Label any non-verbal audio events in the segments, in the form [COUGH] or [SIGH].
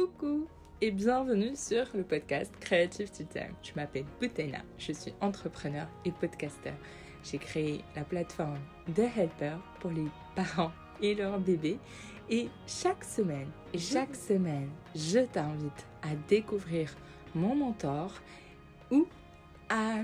Coucou et bienvenue sur le podcast Creative Time. Je m'appelle Boutena, je suis entrepreneur et podcasteur. J'ai créé la plateforme The Helper pour les parents et leurs bébés et chaque semaine, chaque semaine, je t'invite à découvrir mon mentor ou à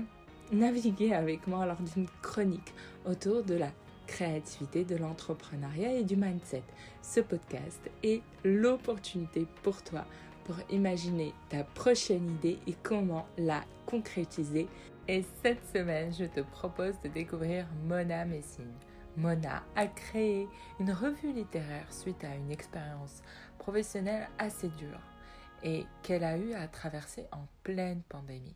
naviguer avec moi lors d'une chronique autour de la créativité, de l'entrepreneuriat et du mindset. Ce podcast est l'opportunité pour toi pour imaginer ta prochaine idée et comment la concrétiser. Et cette semaine, je te propose de découvrir Mona Messine. Mona a créé une revue littéraire suite à une expérience professionnelle assez dure et qu'elle a eu à traverser en pleine pandémie.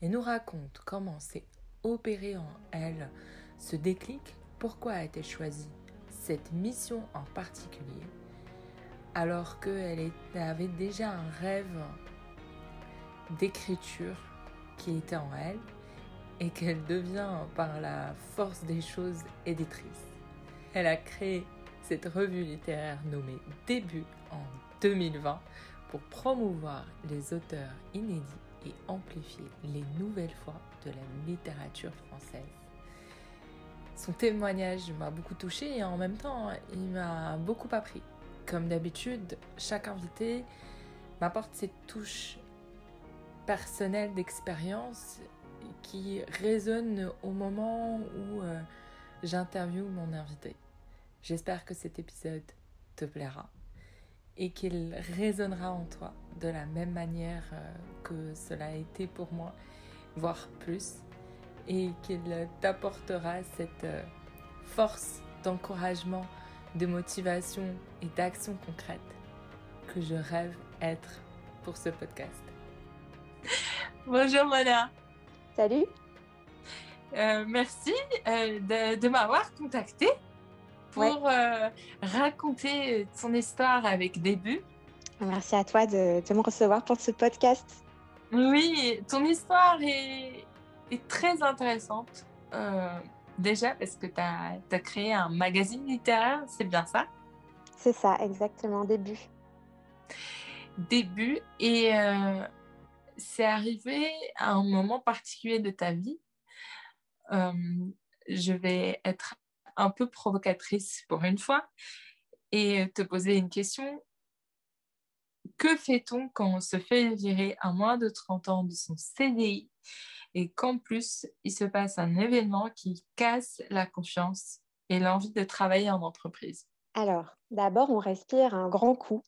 Et nous raconte comment s'est opéré en elle ce déclic pourquoi a-t-elle choisi cette mission en particulier alors qu'elle avait déjà un rêve d'écriture qui était en elle et qu'elle devient par la force des choses éditrice? Elle a créé cette revue littéraire nommée Début en 2020 pour promouvoir les auteurs inédits et amplifier les nouvelles voix de la littérature française. Son témoignage m'a beaucoup touché et en même temps, il m'a beaucoup appris. Comme d'habitude, chaque invité m'apporte ses touches personnelles d'expérience qui résonnent au moment où euh, j'interviewe mon invité. J'espère que cet épisode te plaira et qu'il résonnera en toi de la même manière euh, que cela a été pour moi, voire plus et qu'il t'apportera cette euh, force d'encouragement, de motivation et d'action concrète que je rêve être pour ce podcast. Bonjour Mona. Salut. Euh, merci euh, de, m'avoir contacté pour raconter ton histoire avec début. Merci à toi de, de me recevoir pour ce podcast. Oui, ton histoire est, est très intéressante. Euh, déjà parce que tu as, créé un magazine littéraire, c'est bien ça? C'est ça, exactement, début. Début. Et euh, c'est arrivé à un moment particulier de ta vie. Euh, je vais être un peu provocatrice pour une fois et te poser une question. Que fait-on quand on se fait virer à moins de 30 ans de son CDI et qu'en plus, il se passe un événement qui casse la confiance et l'envie de travailler en entreprise Alors, d'abord, on respire un grand coup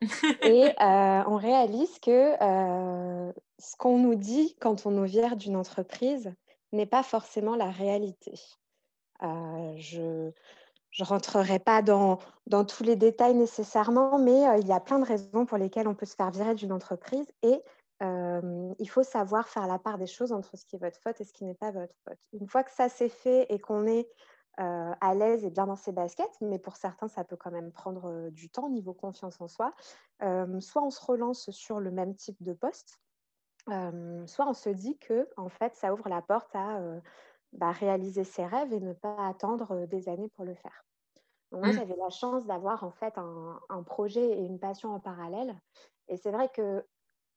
[LAUGHS] et euh, on réalise que euh, ce qu'on nous dit quand on nous vire d'une entreprise n'est pas forcément la réalité. Euh, je ne rentrerai pas dans, dans, tous les détails nécessairement, mais il y a plein de raisons pour lesquelles on peut se faire virer d'une entreprise et il faut savoir faire la part des choses entre ce qui est votre faute et ce qui n'est pas votre faute. Une fois que ça s'est fait et qu'on est à l'aise et bien dans ses baskets, mais pour certains, ça peut quand même prendre du temps niveau confiance en soi, soit on se relance sur le même type de poste, soit on se dit que en fait, ça ouvre la porte à bah, réaliser ses rêves et ne pas attendre des années pour le faire. moi, mmh. j'avais la chance d'avoir en fait un, un, projet et une passion en parallèle. Et c'est vrai que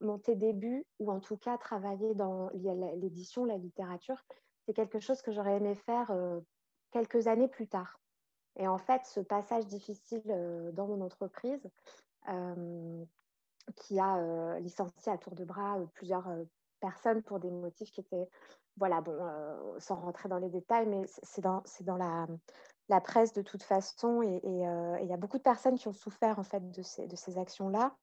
mon début, ou en tout cas travailler dans l'édition, la littérature, c'est quelque chose que j'aurais aimé faire euh, quelques années plus tard. Et en fait, ce passage difficile euh, dans mon entreprise, euh, qui a licencié à tour de bras plusieurs personnes pour des motifs qui étaient, voilà, bon, sans rentrer dans les détails, mais c'est dans, dans la, la, presse de toute façon, et il y a beaucoup de personnes qui ont souffert en fait de ces, de ces actions-là.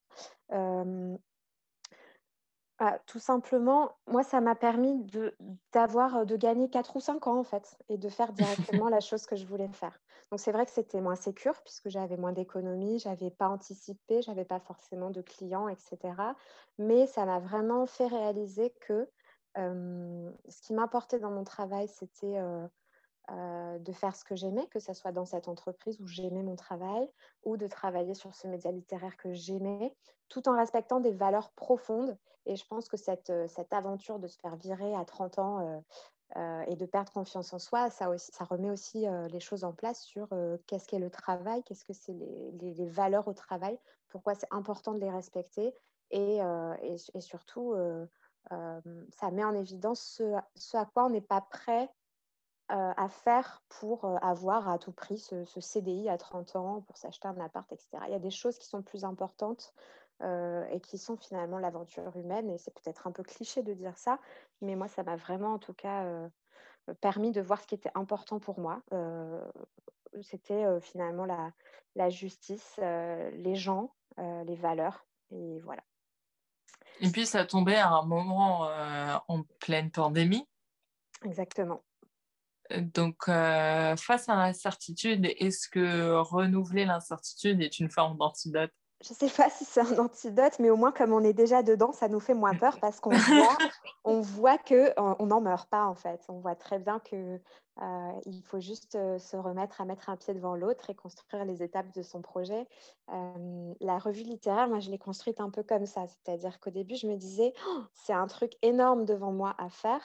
Ah, tout simplement, moi, ça m'a permis de, d'avoir, euh, de gagner 4 ou 5 ans, en fait, et de faire directement la chose que je voulais faire. Donc, c'est vrai que c'était moins sécure, puisque j'avais moins d'économies, je n'avais pas anticipé, je n'avais pas forcément de clients, etc. Mais ça m'a vraiment fait réaliser que ce qui m'importait dans mon travail, c'était euh, de faire ce que j'aimais, que ce soit dans cette entreprise où j'aimais mon travail, ou de travailler sur ce média littéraire que j'aimais, tout en respectant des valeurs profondes. Et je pense que cette, euh, cette aventure de se faire virer à 30 ans, euh, et de perdre confiance en soi, ça, aussi, ça remet aussi les choses en place sur qu'est-ce qu'est le travail, qu'est-ce que c'est les, les, valeurs au travail, pourquoi c'est important de les respecter. Et, et, surtout, ça met en évidence ce, ce à quoi on n'est pas prêt à faire pour avoir à tout prix ce, ce, CDI à 30 ans, pour s'acheter un appart, etc. Il y a des choses qui sont plus importantes et qui sont finalement l'aventure humaine. Et c'est peut-être un peu cliché de dire ça, mais moi, ça m'a vraiment, en tout cas, permis de voir ce qui était important pour moi. C'était finalement la, la justice, les gens, les valeurs. Et voilà. Et puis, ça tombait à un moment en pleine pandémie. Exactement. Donc, face à l'incertitude, est-ce que renouveler l'incertitude est une forme d'antidote? Je ne sais pas si c'est un antidote, mais au moins comme on est déjà dedans, ça nous fait moins peur parce qu'on [LAUGHS] voit, on voit que on n'en meurt pas en fait. On voit très bien que euh, il faut juste euh, se remettre à mettre un pied devant l'autre et construire les étapes de son projet. Euh, la revue littéraire, moi, je l'ai construite un peu comme ça, c'est-à-dire qu'au début, je me disais, «Oh, c'est un truc énorme devant moi à faire.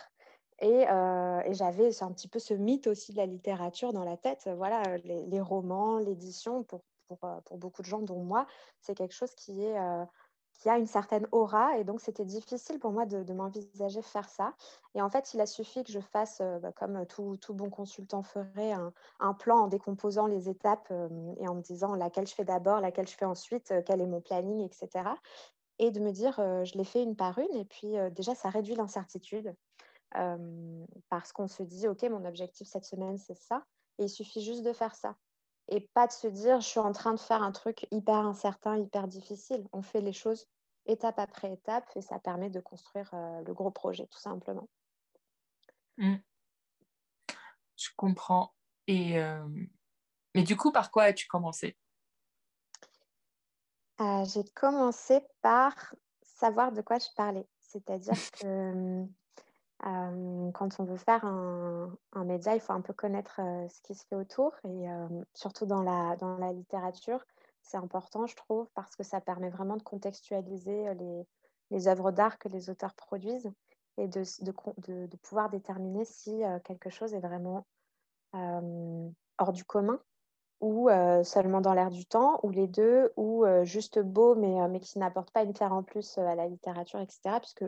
Et, et j'avais un petit peu ce mythe aussi de la littérature dans la tête. Voilà, les, les romans, l'édition, pour euh, pour, beaucoup de gens, dont moi, c'est quelque chose qui, euh, a une certaine aura. Et donc, c'était difficile pour moi de, m'envisager faire ça. Et en fait, il a suffi que je fasse, euh, bah, comme tout, bon consultant ferait, un, plan en décomposant les étapes et en me disant laquelle je fais d'abord, laquelle je fais ensuite, quel est mon planning, etc. Et de me dire, je l'ai fait une par une. Et puis, déjà, ça réduit l'incertitude. Parce qu'on se dit, OK, mon objectif cette semaine, c'est ça. Et il suffit juste de faire ça et pas de se dire je suis en train de faire un truc hyper incertain, hyper difficile. On fait les choses étape après étape et ça permet de construire euh, le gros projet tout simplement. Mmh. Je comprends. Et euh, mais du coup, par quoi as-tu commencé? Euh, J'ai commencé par savoir de quoi je parlais. C'est-à-dire [LAUGHS] que quand on veut faire un, média, il faut un peu connaître ce qui se fait autour et surtout dans la, dans la littérature, c'est important, je trouve, parce que ça permet vraiment de contextualiser les, les œuvres d'art que les auteurs produisent et de, de, pouvoir déterminer si quelque chose est vraiment hors du commun ou seulement dans l'air du temps, ou les deux, ou juste beau, mais, mais qui n'apporte pas une pierre en plus à la littérature, etc. Puisque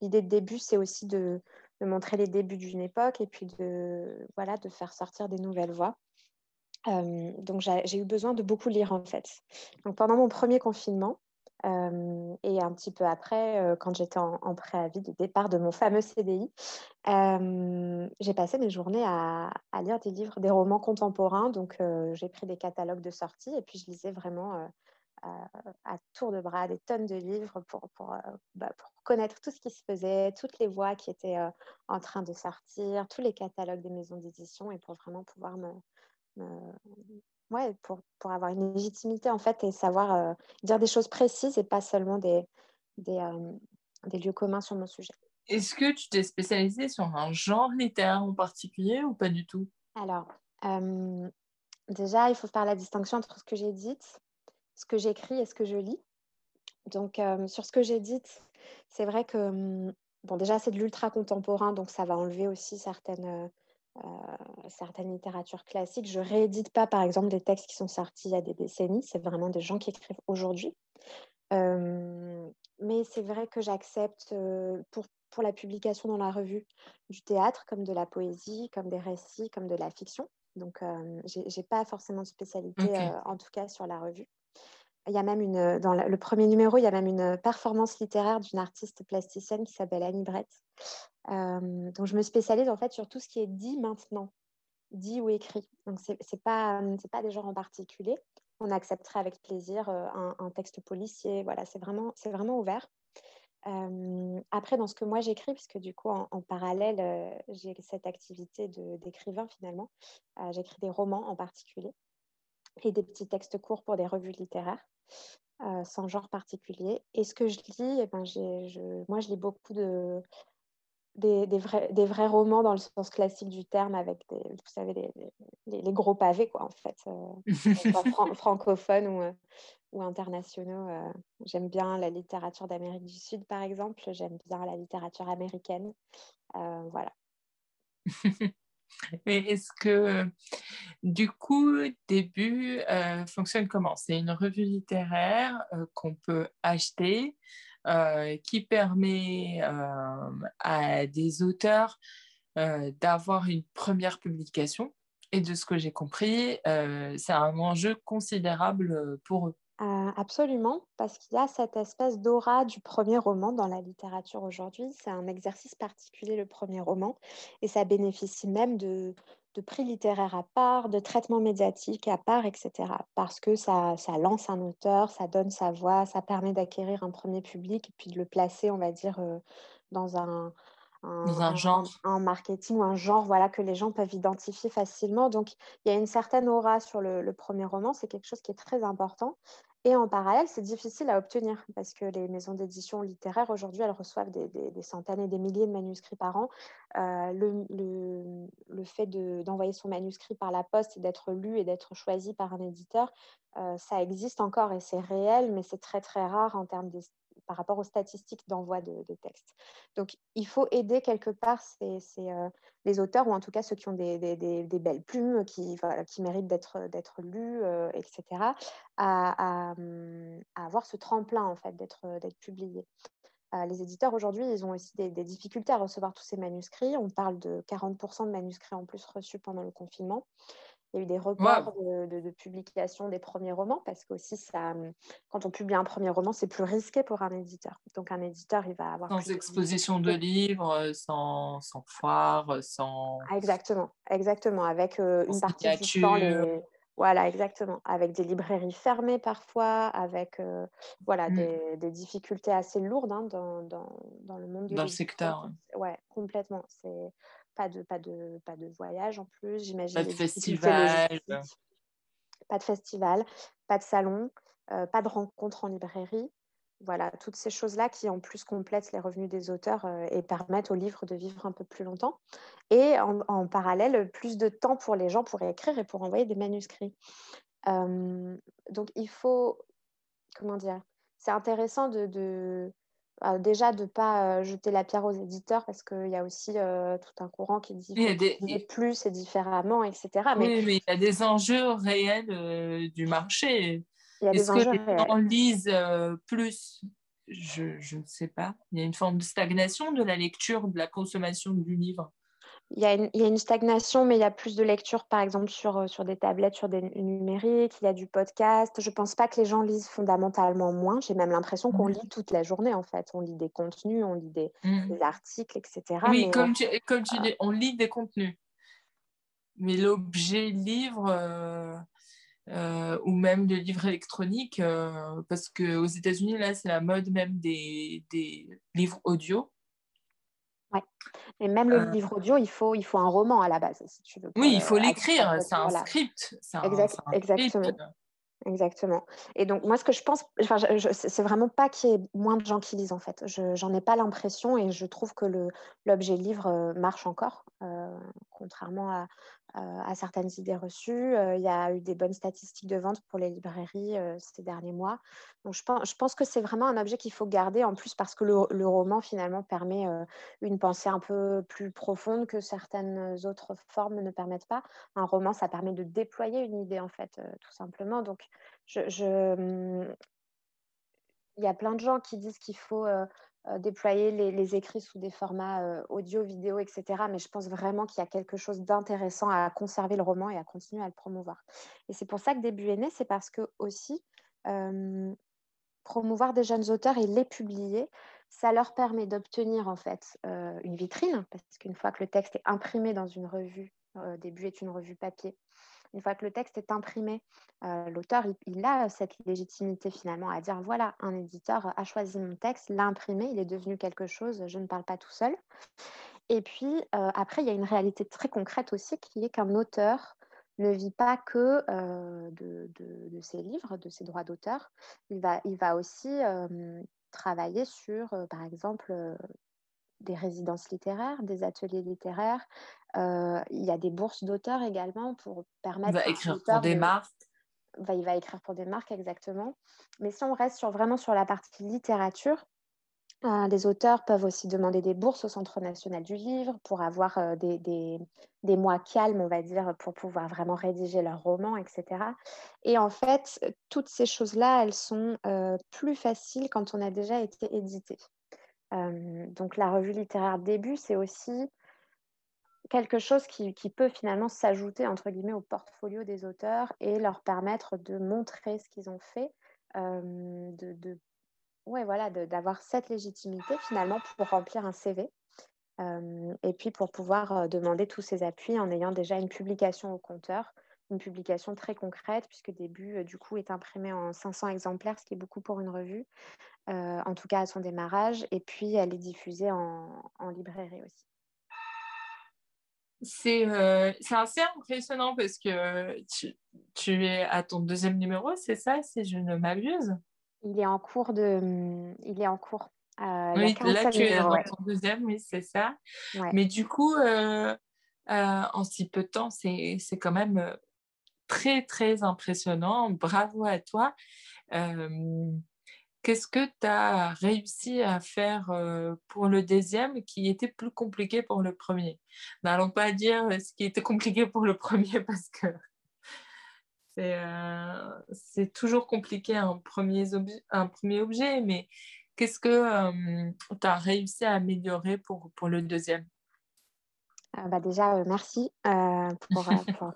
l'idée de début, c'est aussi de, montrer les débuts d'une époque et puis de, voilà, de faire sortir des nouvelles voix. donc j'ai eu besoin de beaucoup lire en fait. Donc pendant mon premier confinement, et un petit peu après, quand j'étais en, préavis de départ de mon fameux CDI, j'ai passé mes journées à, lire des livres, des romans contemporains. Donc, j'ai pris des catalogues de sortie et puis je lisais vraiment à tour de bras des tonnes de livres pour, bah, pour, connaître tout ce qui se faisait, toutes les voix qui étaient en train de sortir, tous les catalogues des maisons d'édition et pour vraiment pouvoir me, ouais, pour, pour, avoir une légitimité en fait et savoir euh, dire des choses précises et pas seulement des, des, euh, des lieux communs sur mon sujet. Est-ce que tu t'es spécialisée sur un genre littéraire en particulier ou pas du tout? Alors, euh, déjà, il faut faire la distinction entre ce que j'ai dit, ce que j'écris et ce que je lis. Donc, sur ce que j'ai dit, c'est vrai que, hum, bon, déjà, c'est de l'ultra contemporain, donc ça va enlever aussi certaines euh, certaines littératures classiques. Je réédite pas, par exemple, des textes qui sont sortis il y a des décennies. C'est vraiment des gens qui écrivent aujourd'hui. Euh, mais c'est vrai que j'accepte euh, pour, pour la publication dans la revue du théâtre, comme de la poésie, comme des récits, comme de la fiction. Donc, je j'ai pas forcément de spécialité, en tout cas sur la revue. Il y a même une, dans le premier numéro, il y a même une performance littéraire d'une artiste plasticienne qui s'appelle Annie Brett. Euh, donc, je me spécialise en fait sur tout ce qui est dit maintenant, dit ou écrit. Donc, ce n'est pas, pas des genres en particulier. On accepterait avec plaisir euh, un, texte policier. Voilà, c'est vraiment, vraiment ouvert. Euh, après, dans ce que moi j'écris, puisque du coup, en, parallèle, j'ai cette activité d'écrivain finalement. j'écris des romans en particulier et des petits textes courts pour des revues littéraires. Euh, sans genre particulier. Et ce que je lis, eh ben, je, moi, je lis beaucoup de, des, des, vrais, des, vrais, romans dans le sens classique du terme, avec des, vous savez, les, les, gros pavés, quoi, en fait, euh, [LAUGHS] francophones ou, euh, ou internationaux. J'aime bien la littérature d'Amérique du Sud, par exemple. J'aime bien la littérature américaine. voilà. [LAUGHS] Mais est-ce que, du coup, début euh, fonctionne comment? C'est une revue littéraire euh, qu'on peut acheter, euh, qui permet à des auteurs d'avoir une première publication. Et de ce que j'ai compris, c'est un enjeu considérable pour eux. Euh, absolument, parce qu'il y a cette espèce d'aura du premier roman dans la littérature aujourd'hui. C'est un exercice particulier, le premier roman, et ça bénéficie même de, prix littéraires à part, de traitements médiatiques à part, etc. Parce que ça, lance un auteur, ça donne sa voix, ça permet d'acquérir un premier public et puis de le placer, on va dire, euh, dans un, un, genre. Un, marketing ou un genre voilà, que les gens peuvent identifier facilement. Donc, il y a une certaine aura sur le, premier roman, c'est quelque chose qui est très important. Et en parallèle, c'est difficile à obtenir parce que les maisons d'édition littéraires, aujourd'hui, elles reçoivent des, centaines et des milliers de manuscrits par an. Euh, le, fait d'envoyer son manuscrit par la poste et d'être lu et d'être choisi par un éditeur, euh, ça existe encore et c'est réel, mais c'est très, très rare en termes par rapport aux statistiques d'envoi de, textes. Donc, il faut aider quelque part ces, euh, les auteurs, ou en tout cas ceux qui ont des, belles plumes, qui, méritent d'être lus, euh, etc., à, avoir ce tremplin, en fait, d'être publiés. Euh, les éditeurs, aujourd'hui, ils ont aussi des, difficultés à recevoir tous ces manuscrits. On parle de 40% de manuscrits en plus reçus pendant le confinement. Il y a eu des reports de, publication des premiers romans parce qu'aussi, ça, quand on publie un premier roman, c'est plus risqué pour un éditeur. Donc, un éditeur, il va avoir. Sans exposition de livres, sans, sans foire, sans. Ah, exactement, exactement. Avec euh, une partie du temps, les... Voilà, exactement. Avec des librairies fermées parfois, avec euh, voilà, mmh. des, difficultés assez lourdes hein, dans, dans, dans, le monde du Dans le secteur. Ouais, complètement. C'est pas de, pas, de, pas de voyage en plus, j'imagine. Pas de festival. Pas de festival, pas de salon, euh, pas de rencontres en librairie. Voilà, toutes ces choses-là qui en plus complètent les revenus des auteurs euh, et permettent aux livres de vivre un peu plus longtemps. Et en, parallèle, plus de temps pour les gens pour écrire et pour envoyer des manuscrits. Euh, donc il faut, comment dire, c'est intéressant de euh, déjà de ne pas jeter la pierre aux éditeurs parce qu'il y a aussi tout un courant qui dit des... plus et différemment, etc. Mais... Oui, mais il y a des enjeux réels du marché. Est-ce que les gens lisent plus? Je, je ne sais pas. Il y a une forme de stagnation de la lecture, de la consommation du livre il y, a une, stagnation, mais il y a plus de lecture, par exemple, sur, euh, sur des tablettes, sur des numériques, il y a du podcast. Je ne pense pas que les gens lisent fondamentalement moins. J'ai même l'impression qu'on mmh. lit toute la journée, en fait. On lit des contenus, on lit des, mmh. articles, etc. Oui, comme, euh, tu, comme tu dis, on lit des contenus. Mais l'objet livre, euh, ou même de livres électroniques, parce qu'aux États-Unis, là, c'est la mode même des, des livres audio. Et même le euh. livre audio, il faut, il faut un roman à la base, si tu veux. Oui, il faut l'écrire, c'est un script. exactement. Exactement. Et donc, moi, ce que je pense, enfin, c'est vraiment pas qu'il y ait moins de gens qui lisent, en fait. Je J'en ai pas l'impression et je trouve que l'objet livre euh, marche encore, euh, contrairement à, euh, à certaines idées reçues. Euh, il y a eu des bonnes statistiques de vente pour les librairies euh, ces derniers mois. Donc, je pense, que c'est vraiment un objet qu'il faut garder en plus parce que le, roman, finalement, permet une pensée un peu plus profonde que certaines autres formes ne permettent pas. Un roman, ça permet de déployer une idée, en fait, tout simplement. Donc, hum, il y a plein de gens qui disent qu'il faut euh, déployer les, écrits sous des formats euh, audio, vidéo, etc. Mais je pense vraiment qu'il y a quelque chose d'intéressant à conserver le roman et à continuer à le promouvoir. Et c'est pour ça que Début est né, c'est parce que aussi euh, promouvoir des jeunes auteurs et les publier, ça leur permet d'obtenir en fait une vitrine, parce qu'une fois que le texte est imprimé dans une revue, Début est une revue papier, une fois que le texte est imprimé, euh, l'auteur, il, a cette légitimité finalement à dire, voilà, un éditeur a choisi mon texte, l'a imprimé, il est devenu quelque chose, je ne parle pas tout seul. Et puis, euh, après, il y a une réalité très concrète aussi, qui est qu'un auteur ne vit pas que euh, de, ses livres, de ses droits d'auteur. Il va, il va aussi travailler sur, par exemple, des résidences littéraires, des ateliers littéraires. Euh, il y a des bourses d'auteurs également pour permettre. Il va écrire pour des marques. il va écrire pour des marques, exactement. Mais si on reste sur, vraiment sur la partie littérature, Euh, les auteurs peuvent aussi demander des bourses au Centre national du livre pour avoir euh, des, des, mois calmes, on va dire, pour pouvoir vraiment rédiger leur roman, etc. Et en fait, toutes ces choses-là, elles sont euh, plus faciles quand on a déjà été édité. donc la revue littéraire début, c'est aussi quelque chose qui, peut finalement s'ajouter, entre guillemets, au portfolio des auteurs et leur permettre de montrer ce qu'ils ont fait, de, de d'avoir cette légitimité finalement pour remplir un CV. Euh, et puis pour pouvoir euh, demander tous ces appuis en ayant déjà une publication au compteur, une publication très concrète, puisque début, euh, du coup, est imprimée en 500 exemplaires, ce qui est beaucoup pour une revue, en tout cas à son démarrage, et puis elle est diffusée en librairie aussi. C'est assez impressionnant parce que tu, tu, es à ton deuxième numéro, c'est ça, si je ne m'abuse? Il est en cours de. Il est en cours. Euh, oui, là, tu es dans ton deuxième, oui, c'est ça. Mais du coup, euh, euh, en si peu de temps, c'est quand même très, très impressionnant. Bravo à toi. Qu'est-ce que tu as réussi à faire pour le deuxième qui était plus compliqué pour le premier? N'allons pas dire ce qui était compliqué pour le [LAUGHS] premier parce que euh, c'est toujours compliqué un premier, objet, mais qu'est-ce que euh, tu as réussi à améliorer pour le deuxième? Euh, bah déjà, merci pour,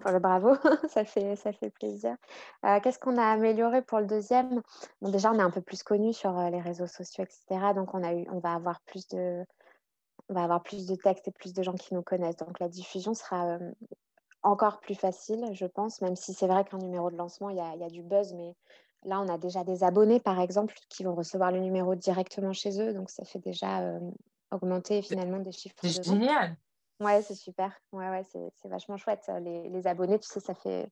pour, le bravo, [LAUGHS] ça, fait, ça fait plaisir. Qu'est-ce qu'on a amélioré pour le deuxième? Bon, Déjà, on est un peu plus connu sur les réseaux sociaux, etc. Donc, on, a eu, on va avoir plus de, on va avoir plus de textes et plus de gens qui nous connaissent. Donc la diffusion sera encore plus facile, je pense, même si c'est vrai qu'un numéro de lancement, il y, a, du buzz, mais là, on a déjà des abonnés, par exemple, qui vont recevoir le numéro directement chez eux, donc ça fait déjà euh, augmenter finalement des chiffres. C'est génial. Ouais, c'est super. Ouais, ouais, c'est vachement chouette. Les, abonnés, tu sais, ça fait,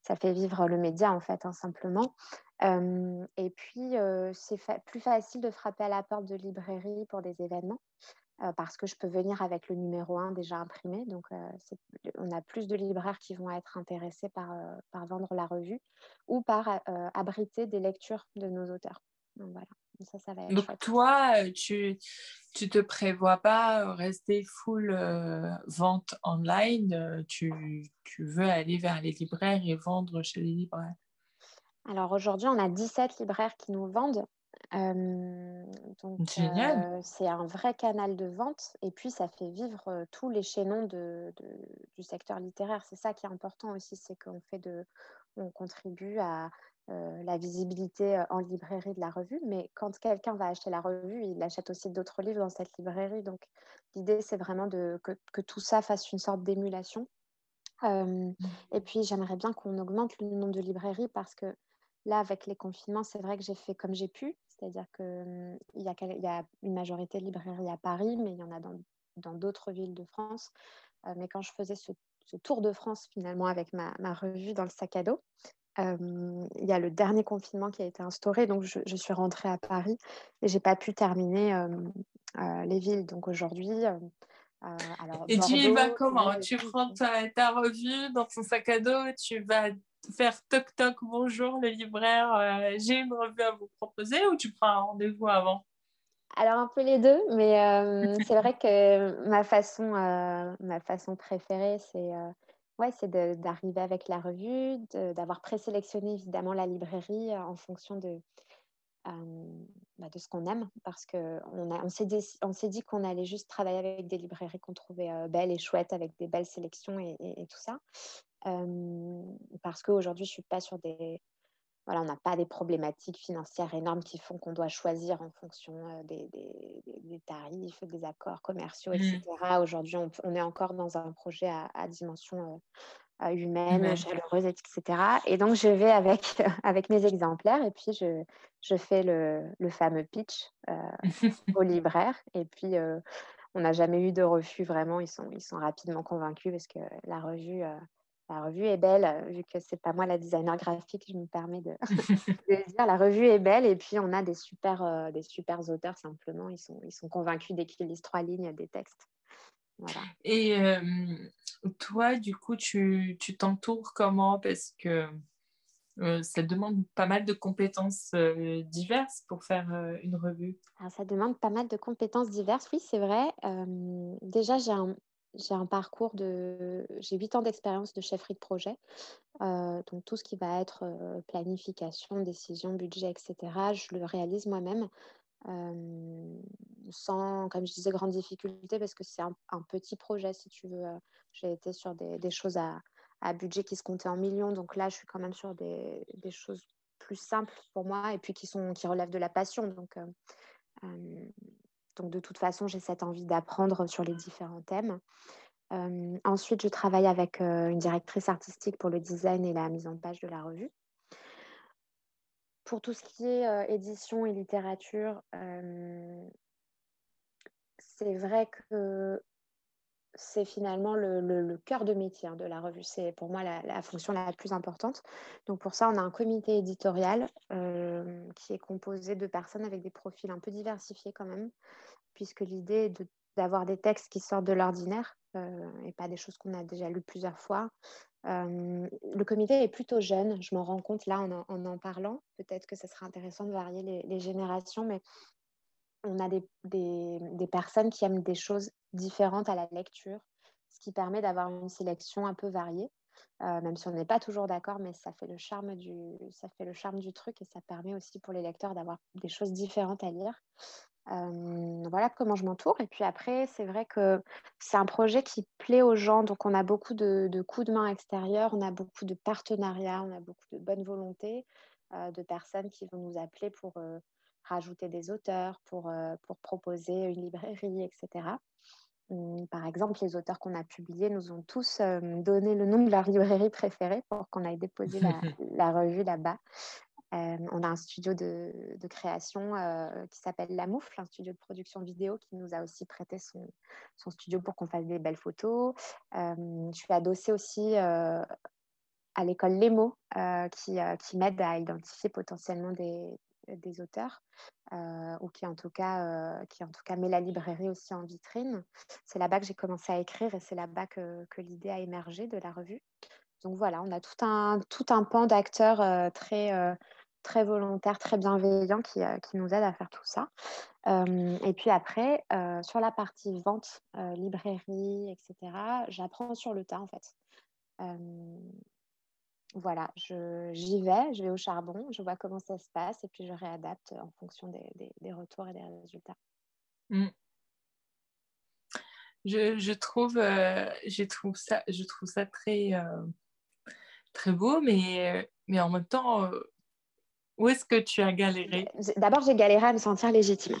ça fait vivre le média, en fait, hein, simplement. et puis, c'est plus facile de frapper à la porte de librairie pour des événements. Parce que je peux venir avec le numéro 1 déjà imprimé. Donc, on a plus de libraires qui vont être intéressés par, par vendre la revue ou par abriter des lectures de nos auteurs. Donc, voilà. Ça, ça va être Donc, toi, tu ne te prévois pas rester full vente online. Tu, tu veux aller vers les libraires et vendre chez les libraires? Alors, aujourd'hui, on a 17 libraires qui nous vendent donc, c'est un vrai canal de vente et puis ça fait vivre tous les chaînons de, du secteur littéraire. C'est ça qui est important aussi, c'est qu'on fait de, on contribue à la visibilité en librairie de la revue. Mais quand quelqu'un va acheter la revue, il achète aussi d'autres livres dans cette librairie. Donc l'idée, c'est vraiment de, que, que, tout ça fasse une sorte d'émulation. Mmh. et puis j'aimerais bien qu'on augmente le nombre de librairies parce que Là, avec les confinements, c'est vrai que j'ai fait comme j'ai pu. C'est-à-dire qu'il hum, y, a, y a une majorité de librairies à Paris, mais il y en a dans d'autres villes de France. Euh, mais quand je faisais ce, tour de France, finalement, avec ma, revue dans le sac à dos, il y a le dernier confinement qui a été instauré. Donc, je, suis rentrée à Paris et je n'ai pas pu terminer euh, les villes. Donc, aujourd'hui, euh, et tu y vas comment? Tu prends ta, ta, revue dans ton sac à dos, tu vas faire toc toc bonjour le libraire, euh, j'ai une revue à vous proposer ou tu prends un rendez-vous avant? Alors un peu les deux, mais [LAUGHS] euh, c'est vrai que ma façon, euh, ma façon préférée, c'est ouais, c'est d'arriver avec la revue, d'avoir présélectionné évidemment la librairie en fonction de, bah, de ce qu'on aime, parce qu'on on s'est dit, on dit qu'on allait juste travailler avec des librairies qu'on trouvait belles et chouettes, avec des belles sélections et, et tout ça. Parce qu'aujourd'hui, je ne suis pas sur des... Voilà, on n'a pas des problématiques financières énormes qui font qu'on doit choisir en fonction des, des, des, tarifs, des accords commerciaux, etc. Mmh. Aujourd'hui, on, est encore dans un projet à, dimension humaine, chaleureuse, etc. Et donc, je vais avec, [LAUGHS] avec mes exemplaires et puis je, je fais le, le fameux pitch [LAUGHS] au libraire. Et puis, on n'a jamais eu de refus, vraiment. Ils sont, ils sont rapidement convaincus parce que la revue la revue est belle, euh, vu que c'est pas moi la designer graphique, je me permets de, [LAUGHS] [LAUGHS] dire la revue est belle et puis on a des super, euh, des super auteurs simplement, ils sont, ils sont convaincus dès qu'ils lisent trois lignes des textes. Et toi, du coup, tu t'entoures comment? Parce que ça demande pas mal de compétences diverses pour faire une revue. ça demande pas mal de compétences diverses, oui, c'est vrai. déjà, j'ai un, j'ai un parcours de. J'ai huit ans d'expérience de chefferie de projet. donc, tout ce qui va être planification, décision, budget, etc., je le réalise moi-même sans, comme je disais, grande difficulté parce que c'est un, petit projet, si tu veux. J'ai été sur des, choses à, budget qui se comptaient en millions. Donc là, je suis quand même sur des, choses plus simples pour moi et puis qui, sont, qui relèvent de la passion. Donc, donc de toute façon, j'ai cette envie d'apprendre sur les différents thèmes. ensuite, je travaille avec une directrice artistique pour le design et la mise en page de la revue. Pour tout ce qui est édition et littérature, c'est vrai que c'est finalement le, cœur de métier hein, de la revue. C'est pour moi la, fonction la plus importante. Donc pour ça, on a un comité éditorial qui est composé de personnes avec des profils un peu diversifiés quand même, puisque l'idée est d'avoir des textes qui sortent de l'ordinaire et pas des choses qu'on a déjà lues plusieurs fois, le comité est plutôt jeune, je m'en rends compte là en en, parlant. Peut-être que ce sera intéressant de varier les, générations, mais on a des, personnes qui aiment des choses différentes à la lecture, ce qui permet d'avoir une sélection un peu variée. même si on n'est pas toujours d'accord, mais ça fait, le charme du, ça fait le charme du truc et ça permet aussi pour les lecteurs d'avoir des choses différentes à lire voilà comment je m'entoure. Et puis après, c'est vrai que c'est un projet qui plaît aux gens. Donc, on a beaucoup de, coups de main extérieurs, on a beaucoup de partenariats, on a beaucoup de bonne volonté de personnes qui vont nous appeler pour rajouter des auteurs, pour, pour proposer une librairie, etc. Mmh, par exemple, les auteurs qu'on a publiés nous ont tous donné le nom de leur librairie préférée pour qu'on aille déposer la, [LAUGHS] la revue là-bas. Euh, on a un studio de, création euh, qui s'appelle La Moufle, un studio de production vidéo qui nous a aussi prêté son, studio pour qu'on fasse des belles photos. Euh, je suis adossée aussi à l'école Lemo qui, qui m'aide à identifier potentiellement des, auteurs ou qui en, tout cas, qui en tout cas met la librairie aussi en vitrine. C'est là-bas que j'ai commencé à écrire et c'est là-bas que, l'idée a émergé de la revue. Donc voilà, on a tout un, tout un pan d'acteurs très, très volontaire, très bienveillant qui, euh, qui, nous aide à faire tout ça. Euh, et puis après, euh, sur la partie vente, librairie, etc., j'apprends sur le tas en fait. Voilà, j'y vais, je vais au charbon, je vois comment ça se passe et puis je réadapte en fonction des, des, retours et des résultats. Mmh. Je, je, trouve, je, trouve ça, je trouve ça très, très beau, mais, mais en même temps, où est-ce que tu as galéré? D'abord, j'ai galéré à me sentir légitime.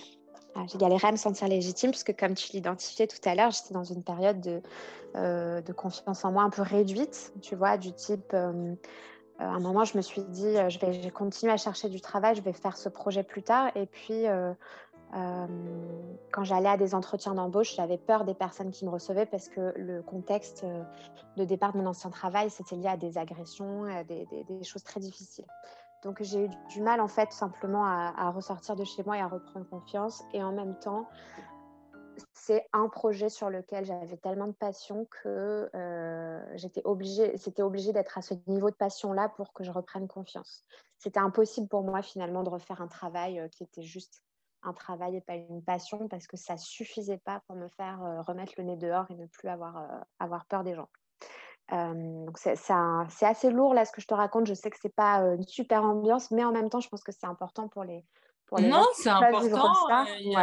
Ah, j'ai galéré à me sentir légitime puisque, comme tu l'identifiais tout à l'heure, j'étais dans une période de, euh, confiance en moi un peu réduite, tu vois, du type... Euh, à un moment, je me suis dit, euh, je vais, continuer à chercher du travail, je vais faire ce projet plus tard. Et puis, quand j'allais à des entretiens d'embauche, j'avais peur des personnes qui me recevaient parce que le contexte de départ de mon ancien travail, c'était lié à des agressions, à des choses très difficiles. Donc j'ai eu du mal en fait simplement à, ressortir de chez moi et à reprendre confiance. Et en même temps, c'est un projet sur lequel j'avais tellement de passion que euh, j'étais obligée, c'était obligé d'être à ce niveau de passion-là pour que je reprenne confiance. C'était impossible pour moi finalement de refaire un travail euh, qui était juste un travail et pas une passion parce que ça suffisait pas pour me faire euh, remettre le nez dehors et ne plus avoir peur des gens donc c'est assez lourd là ce que je te raconte. Je sais que c'est pas une super ambiance, mais en même temps, je pense que c'est important pour les. Non, c'est important. Il n'y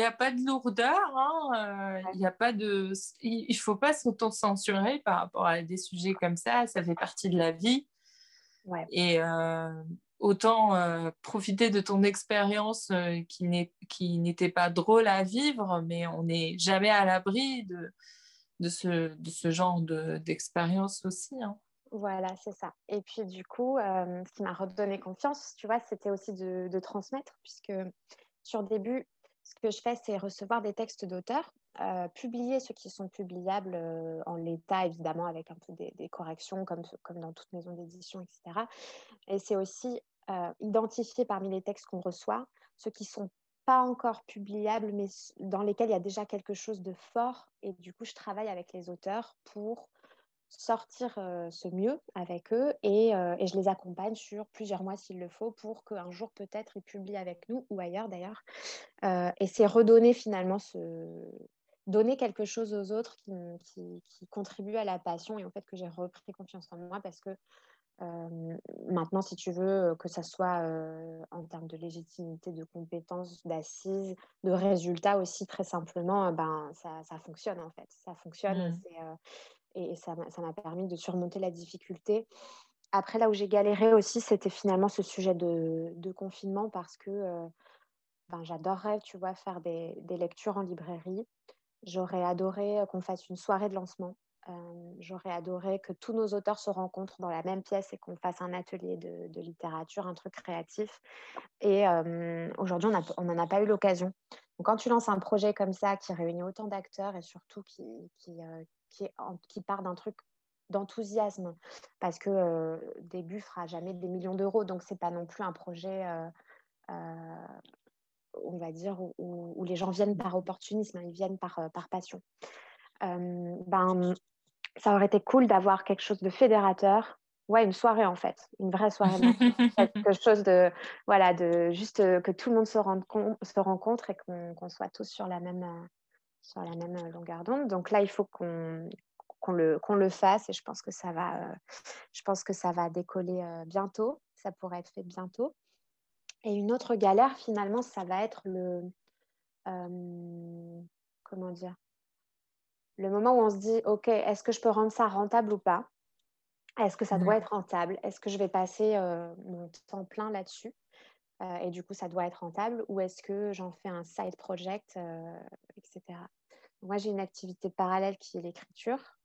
a, a, pas de lourdeur. Hein, il n'y a pas de. Il faut pas s'auto-censurer par rapport à des sujets comme ça. Ça fait partie de la vie. Ouais. Et autant profiter de ton expérience qui n'était pas drôle à vivre, mais on n'est jamais à l'abri de de ce, de ce genre d'expérience aussi. Hein. Voilà, c'est ça. Et puis du coup, euh, ce qui m'a redonné confiance, tu vois, c'était aussi de, de, transmettre, puisque sur début, ce que je fais, c'est recevoir des textes d'auteurs, euh, publier ceux qui sont publiables euh, en l'état, évidemment, avec un peu des, des, corrections, comme, comme dans toute maison d'édition, etc. Et c'est aussi identifier parmi les textes qu'on reçoit ceux qui sont pas encore publiables, mais dans lesquels il y a déjà quelque chose de fort. Et du coup, je travaille avec les auteurs pour sortir ce mieux avec eux et, et, je les accompagne sur plusieurs mois s'il le faut pour qu'un jour peut-être ils publient avec nous ou ailleurs d'ailleurs. et c'est redonner finalement ce, donner quelque chose aux autres qui, qui, qui, contribue à la passion et au fait que j'ai repris confiance en moi parce que euh, maintenant, si tu veux, que ce soit euh, en termes de légitimité, de compétences, d'assises, de résultats aussi, très simplement, ben, ça, ça fonctionne en fait. Ça fonctionne et, mmh. euh, et, ça m'a permis de surmonter la difficulté. Après, là où j'ai galéré aussi, c'était finalement ce sujet de, de confinement parce que ben, j'adorerais, tu vois, faire des, des lectures en librairie. J'aurais adoré qu'on fasse une soirée de lancement J'aurais adoré que tous nos auteurs se rencontrent dans la même pièce et qu'on fasse un atelier de, littérature, un truc créatif. Et aujourd'hui, on n'en a pas eu l'occasion. quand tu lances un projet comme ça qui réunit autant d'acteurs et surtout qui, qui part d'un truc d'enthousiasme, parce que euh, début fera jamais des millions d'euros, donc c'est pas non plus un projet, on va dire, où, les gens viennent par opportunisme, hein, ils viennent par, par passion. ben, ça aurait été cool d'avoir quelque chose de fédérateur. Ouais, une soirée en fait, une vraie soirée. [LAUGHS] quelque chose de, voilà, de juste euh, que tout le monde se, rende se rencontre et qu'on soit tous sur la même, euh, sur la même euh, longueur d'onde. Donc là, il faut qu'on qu'on le, qu'on le fasse et je pense que ça va, je pense que ça va décoller bientôt. Ça pourrait être fait bientôt. Et une autre galère, finalement, ça va être le, comment dire, le moment où on se dit, OK, est-ce que je peux rendre ça rentable ou pas? Est-ce que ça doit être rentable? Est-ce que je vais passer euh, mon temps plein là-dessus? Euh, Et du coup, ça doit être rentable Ou est-ce que j'en fais un side project, euh, etc. Moi, j'ai une activité parallèle qui est l'écriture.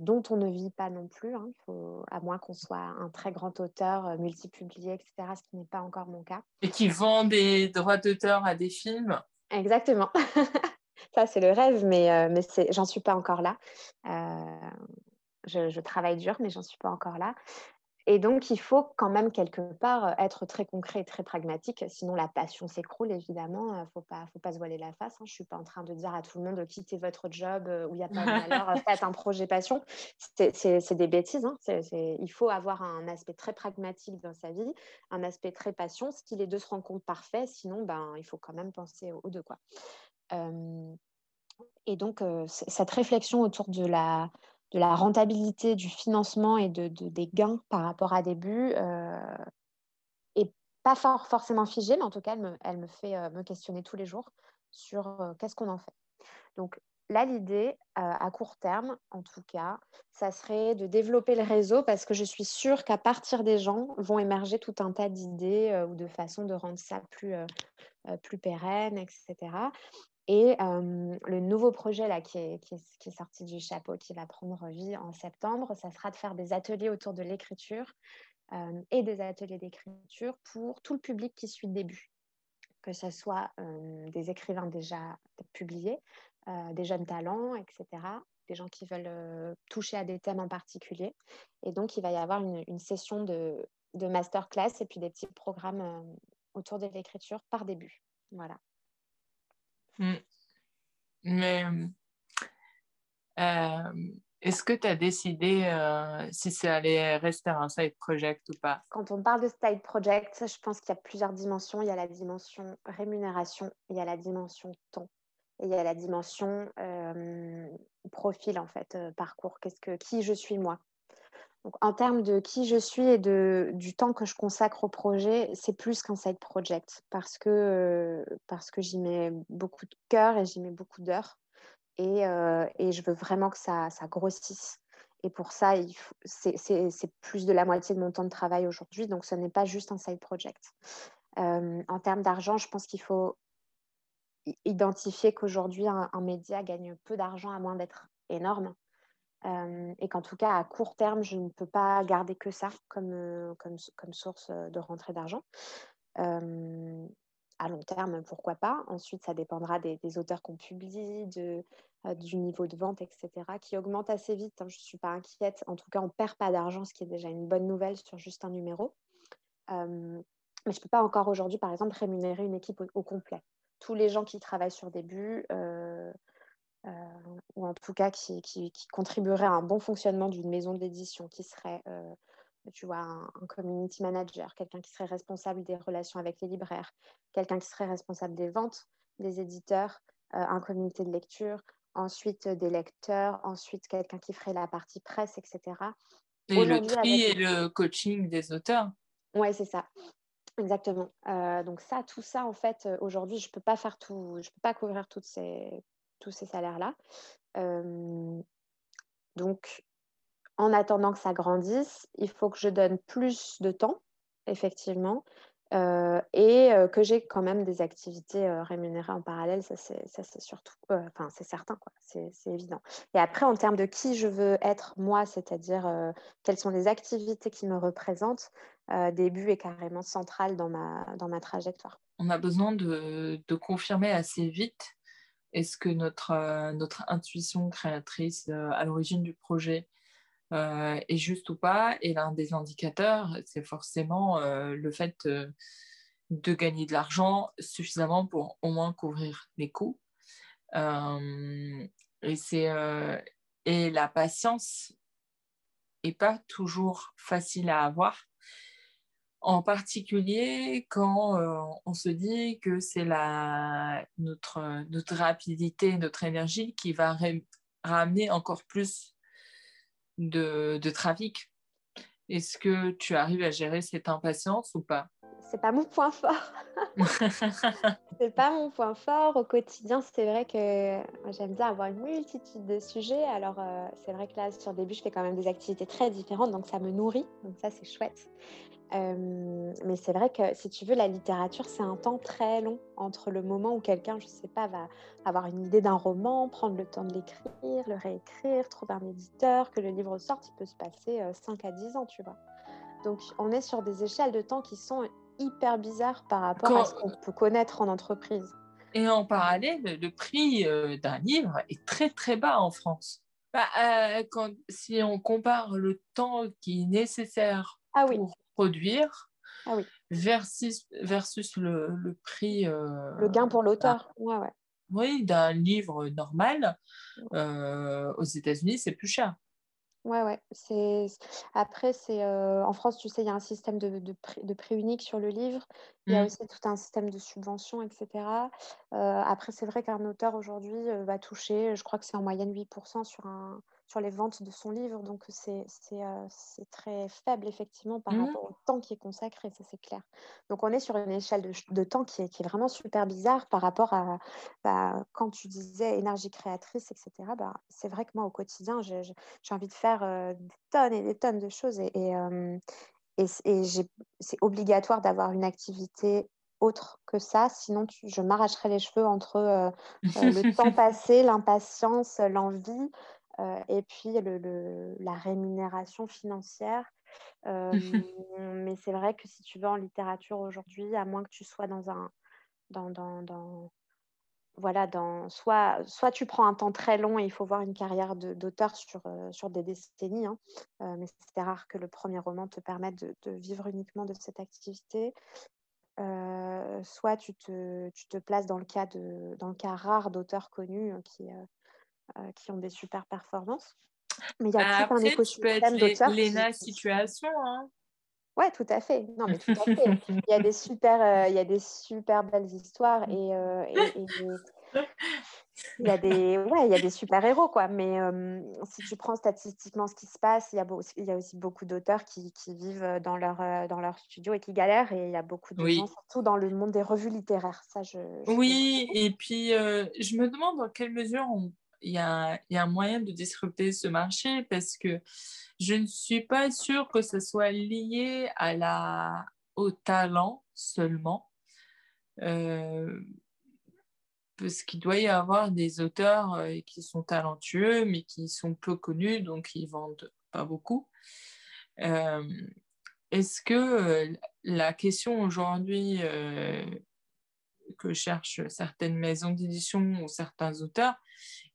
dont on ne vit pas non plus, hein. faut, à moins qu'on soit un très grand auteur multipublié, etc., ce qui n'est pas encore mon cas. Et qui vend des droits d'auteur à des films Exactement. [LAUGHS] Ça, c'est le rêve, mais, euh, mais j'en suis pas encore là. Euh, je, travaille dur, mais j'en suis pas encore là. Et donc, il faut quand même quelque part euh, être très concret et très pragmatique, sinon la passion s'écroule, évidemment. Il ne faut pas, faut pas se voiler la face. Hein. Je ne suis pas en train de dire à tout le monde de quitter votre job où il n'y a pas de valeur, [LAUGHS] faites un projet passion. C'est des bêtises. Hein. il faut avoir un aspect très pragmatique dans sa vie, un aspect très passion. Si les deux se rencontrent parfait, sinon, ben, il faut quand même penser aux deux. Quoi et donc, cette réflexion autour de la, rentabilité, du financement et de, des gains par rapport à début est pas forcément figée, mais en tout cas, elle me, fait me questionner tous les jours sur qu'est-ce qu'on en fait. Donc, là, l'idée, à court terme, en tout cas, ça serait de développer le réseau parce que je suis sûre qu'à partir des gens vont émerger tout un tas d'idées ou de façons de rendre ça plus, plus pérenne, etc. Et le nouveau projet là, qui, est, qui, est, sorti du chapeau, qui va prendre vie en septembre, ça sera de faire des ateliers autour de l'écriture et des ateliers d'écriture pour tout le public qui suit le début, que ce soit des écrivains déjà publiés, des jeunes talents, etc., des gens qui veulent toucher à des thèmes en particulier. Et donc, il va y avoir une, session de, de masterclass et puis des petits programmes autour de l'écriture par début. Voilà. Mm. Mais euh, est-ce que tu as décidé euh, si ça allait rester un side project ou pas? Quand on parle de side project, je pense qu'il y a plusieurs dimensions. Il y a la dimension rémunération, il y a la dimension temps et il y a la dimension euh, profil en fait, parcours. Qu'est-ce que qui je suis moi? En termes de qui je suis et de, du temps que je consacre au projet, c'est plus qu'un side project parce que, parce que j'y mets beaucoup de cœur et j'y mets beaucoup d'heures. Et, euh, et, je veux vraiment que ça, ça grossisse. Et pour ça, c'est plus de la moitié de mon temps de travail aujourd'hui. Donc, ce n'est pas juste un side project. Euh, en termes d'argent, je pense qu'il faut identifier qu'aujourd'hui, un, média gagne peu d'argent à moins d'être énorme. Euh, et qu'en tout cas, à court terme, je ne peux pas garder que ça comme, euh, source euh, de rentrée d'argent. à long terme, pourquoi pas. Ensuite, ça dépendra des, auteurs qu'on publie, du niveau de vente, etc., qui augmente assez vite. Hein. Je ne suis pas inquiète. En tout cas, on ne perd pas d'argent, ce qui est déjà une bonne nouvelle sur juste un numéro. mais je ne peux pas encore aujourd'hui, par exemple, rémunérer une équipe au, complet. Tous les gens qui travaillent sur début ou en tout cas qui, qui, contribuerait à un bon fonctionnement d'une maison d'édition, qui serait tu vois, un, community manager, quelqu'un qui serait responsable des relations avec les libraires, quelqu'un qui serait responsable des ventes des éditeurs, un comité de lecture, ensuite des lecteurs, ensuite quelqu'un qui ferait la partie presse, etc. Et le tri et le coaching des auteurs. Oui, c'est ça. Exactement. donc ça, tout ça, en fait, aujourd'hui, je ne peux pas faire tout, je peux pas couvrir toutes ces, tous ces salaires-là. donc, en attendant que ça grandisse, il faut que je donne plus de temps, effectivement, euh, et euh, que j'ai quand même des activités euh, rémunérées en parallèle, ça c'est surtout, enfin c'est certain, c'est évident. Et après, en termes de qui je veux être moi, c'est-à-dire quelles sont les activités qui me représentent, début est carrément central dans ma, dans ma trajectoire. On a besoin de confirmer assez vite est-ce que notre, notre intuition créatrice à l'origine du projet euh, est juste ou pas? Et l'un des indicateurs, c'est forcément euh, le fait euh, de gagner de l'argent suffisamment pour au moins couvrir les coûts. et, et la patience n'est pas toujours facile à avoir. En particulier quand on se dit que c'est notre, notre rapidité, notre énergie qui va ramener encore plus de, trafic. Est-ce que tu arrives à gérer cette impatience ou pas? C'est pas mon point fort. [LAUGHS] c'est pas mon point fort au quotidien. C'est vrai que j'aime bien avoir une multitude de sujets. Alors euh, c'est vrai que là sur le début je fais quand même des activités très différentes, donc ça me nourrit. Donc ça c'est chouette. Euh, mais c'est vrai que si tu veux, la littérature, c'est un temps très long entre le moment où quelqu'un, je sais pas, va avoir une idée d'un roman, prendre le temps de l'écrire, le réécrire, trouver un éditeur, que le livre sorte, il peut se passer 5 euh, à 10 ans, tu vois. Donc on est sur des échelles de temps qui sont hyper bizarres par rapport à ce qu'on peut connaître en entreprise. Et en parallèle, le prix euh, d'un livre est très très bas en France. Bah, quand, si on compare le temps qui est nécessaire ah, oui produire ah versus, versus le, le prix. Euh, le gain pour l'auteur. Ouais, ouais. Oui, d'un livre normal, euh, aux États-Unis, c'est plus cher. Ouais, ouais. C'est... Après, c'est euh, en France, tu sais, il y a un système de, de, prix, de prix unique sur le livre. Il y a mmh. aussi tout un système de subvention, etc. après, c'est vrai qu'un auteur aujourd'hui va toucher, je crois que c'est en moyenne 8% sur un, sur les ventes de son livre. Donc, c'est euh, très faible, effectivement, par mmh. rapport au temps qui est consacré, ça c'est clair. Donc, on est sur une échelle de, de temps qui est, qui est, vraiment super bizarre par rapport à bah, quand tu disais énergie créatrice, etc. Bah, c'est vrai que moi, au quotidien, j'ai envie de faire euh, des tonnes et des tonnes de choses. Et, et, euh, et, c'est obligatoire d'avoir une activité autre que ça, sinon je m'arracherais les cheveux entre le temps [LAUGHS] passé, l'impatience, l'envie, et puis le, la rémunération financière. Euh, mais c'est vrai que si tu vas en littérature aujourd'hui, à moins que tu sois dans un... Dans, dans, dans voilà, dans, soit, soit tu prends un temps très long et il faut voir une carrière d'auteur sur, euh, sur des décennies, hein, mais c'est rare que le premier roman te permette de, de vivre uniquement de cette activité. soit tu te, tu te, places dans le cas, de, dans le cas rare d'auteurs connus qui, euh, qui ont des super performances. Mais il y a tout un écosystème d'auteurs. Léna Situation. Hein. Ouais, tout à fait. Non, mais tout à fait. il y a des super, euh, il y a des super belles histoires et, euh, il y a des, ouais, il y a des super héros quoi. Mais si tu prends statistiquement ce qui se passe, il y a, il y a aussi beaucoup d'auteurs qui, qui, vivent dans leur, dans leur studio et qui galèrent. Et il y a beaucoup de gens, surtout dans le monde des revues littéraires. Ça, je, oui, et puis je me demande dans quelle mesure on il y a, un moyen de disrupter ce marché parce que je ne suis pas sûre que ce soit lié à la, au talent seulement. Euh, parce qu'il doit y avoir des auteurs euh, qui sont talentueux, mais qui sont peu connus, donc ils vendent pas beaucoup. Euh, est-ce que la question aujourd'hui que cherchent certaines maisons d'édition ou certains auteurs,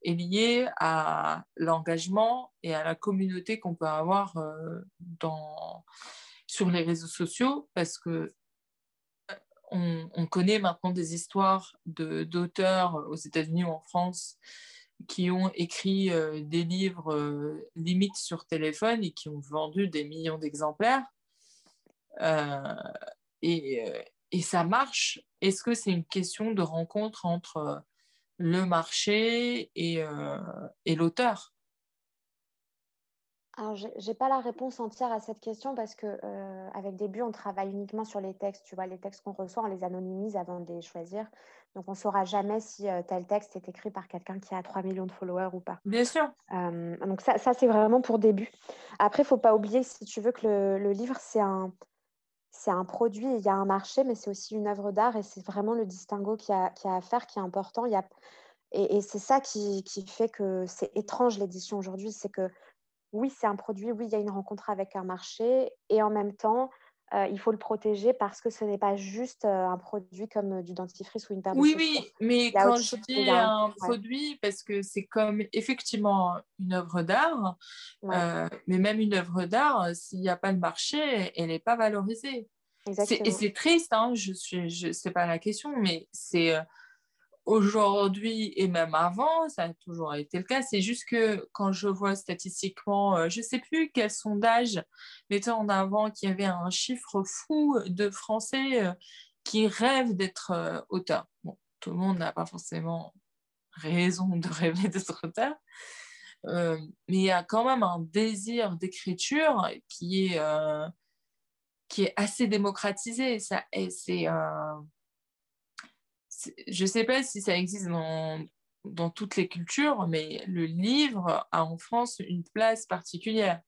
est lié à l'engagement et à la communauté qu'on peut avoir euh, sur les réseaux sociaux parce que euh, on, connaît maintenant des histoires d'auteurs aux États-Unis ou en France qui ont écrit des livres limite sur téléphone et qui ont vendu des millions d'exemplaires. et, et ça marche. Est-ce que c'est une question de rencontre entre le marché et, et l'auteur alors, je n'ai pas la réponse entière à cette question parce que euh, avec Début, on travaille uniquement sur les textes. Tu vois, les textes qu'on reçoit, on les anonymise avant de les choisir. Donc, on ne saura jamais si euh, tel texte est écrit par quelqu'un qui a 3 millions de followers ou pas. Bien sûr. Euh, donc, ça, ça c'est vraiment pour Début. Après, il ne faut pas oublier, si tu veux, que le, le livre, c'est un, c'est un produit, il y a un marché, mais c'est aussi une œuvre d'art et c'est vraiment le distinguo qu'il y, a, à faire qui est important. Il y a... Et, et c'est ça qui, qui, fait que c'est étrange l'édition aujourd'hui, c'est que oui, c'est un produit, oui, il y a une rencontre avec un marché, et en même temps, euh, il faut le protéger parce que ce n'est pas juste euh, un produit comme euh, du dentifrice ou une paire de Oui, oui, mais quand je dis un, produit, parce que c'est comme effectivement une œuvre d'art, mais même une œuvre d'art, s'il n'y a pas le marché, elle n'est pas valorisée. Et c'est triste, hein, je suis, je, sais pas la question, mais c'est aujourd'hui et même avant, ça a toujours été le cas. C'est juste que quand je vois statistiquement, euh, je ne sais plus quel sondage mettait en avant qu'il y avait un chiffre fou de Français euh, qui rêvent d'être euh, auteurs. Bon, tout le monde n'a pas forcément raison de [LAUGHS] rêver d'être auteur, mais il y a quand même un désir d'écriture qui est, qui est assez démocratisé. Ça, c'est je ne sais pas si ça existe dans, dans toutes les cultures, mais le livre a en France une place particulière.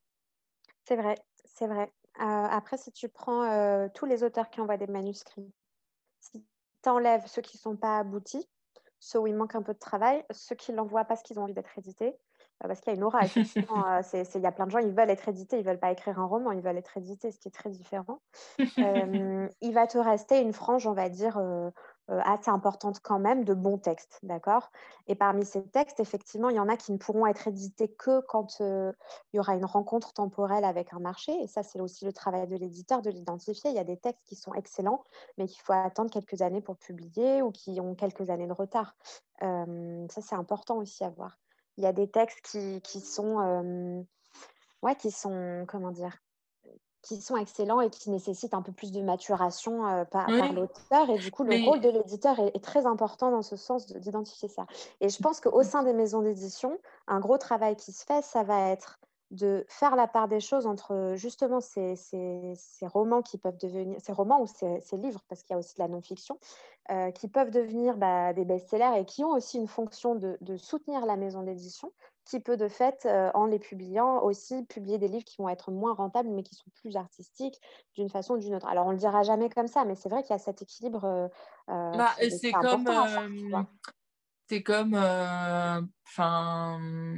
C'est vrai, c'est vrai. Euh, après, si tu prends euh, tous les auteurs qui envoient des manuscrits, si tu enlèves ceux qui ne sont pas aboutis, ceux où il manque un peu de travail, ceux qui l'envoient parce qu'ils ont envie d'être édités, euh, parce qu'il y a une aura, effectivement. [LAUGHS] Il y a plein de gens, ils veulent être édités, ils ne veulent pas écrire un roman, ils veulent être édités, ce qui est très différent. [LAUGHS] il va te rester une frange, on va dire, assez importante quand même de bons textes, d'accord? Et parmi ces textes, effectivement, il y en a qui ne pourront être édités que quand euh, il y aura une rencontre temporelle avec un marché. Et ça, c'est aussi le travail de l'éditeur de l'identifier. Il y a des textes qui sont excellents, mais qu'il faut attendre quelques années pour publier ou qui ont quelques années de retard. Euh, ça, c'est important aussi à voir. Il y a des textes qui, qui sont... ouais, qui sont, comment dire, qui sont excellents et qui nécessitent un peu plus de maturation euh, par, l'auteur. Et du coup, le rôle de l'éditeur est, très important dans ce sens d'identifier ça. Et je pense qu'au sein des maisons d'édition, un gros travail qui se fait, ça va être de faire la part des choses entre justement ces, ces, ces romans qui peuvent devenir, ces romans ou ces, ces livres, parce qu'il y a aussi de la non-fiction, euh, qui peuvent devenir bah, des best-sellers et qui ont aussi une fonction de, de soutenir la maison d'édition, qui peut de fait, euh, en les publiant, aussi publier des livres qui vont être moins rentables, mais qui sont plus artistiques d'une façon ou d'une autre. Alors, on ne le dira jamais comme ça, mais c'est vrai qu'il y a cet équilibre. Euh, euh bah, c'est comme, c'est comme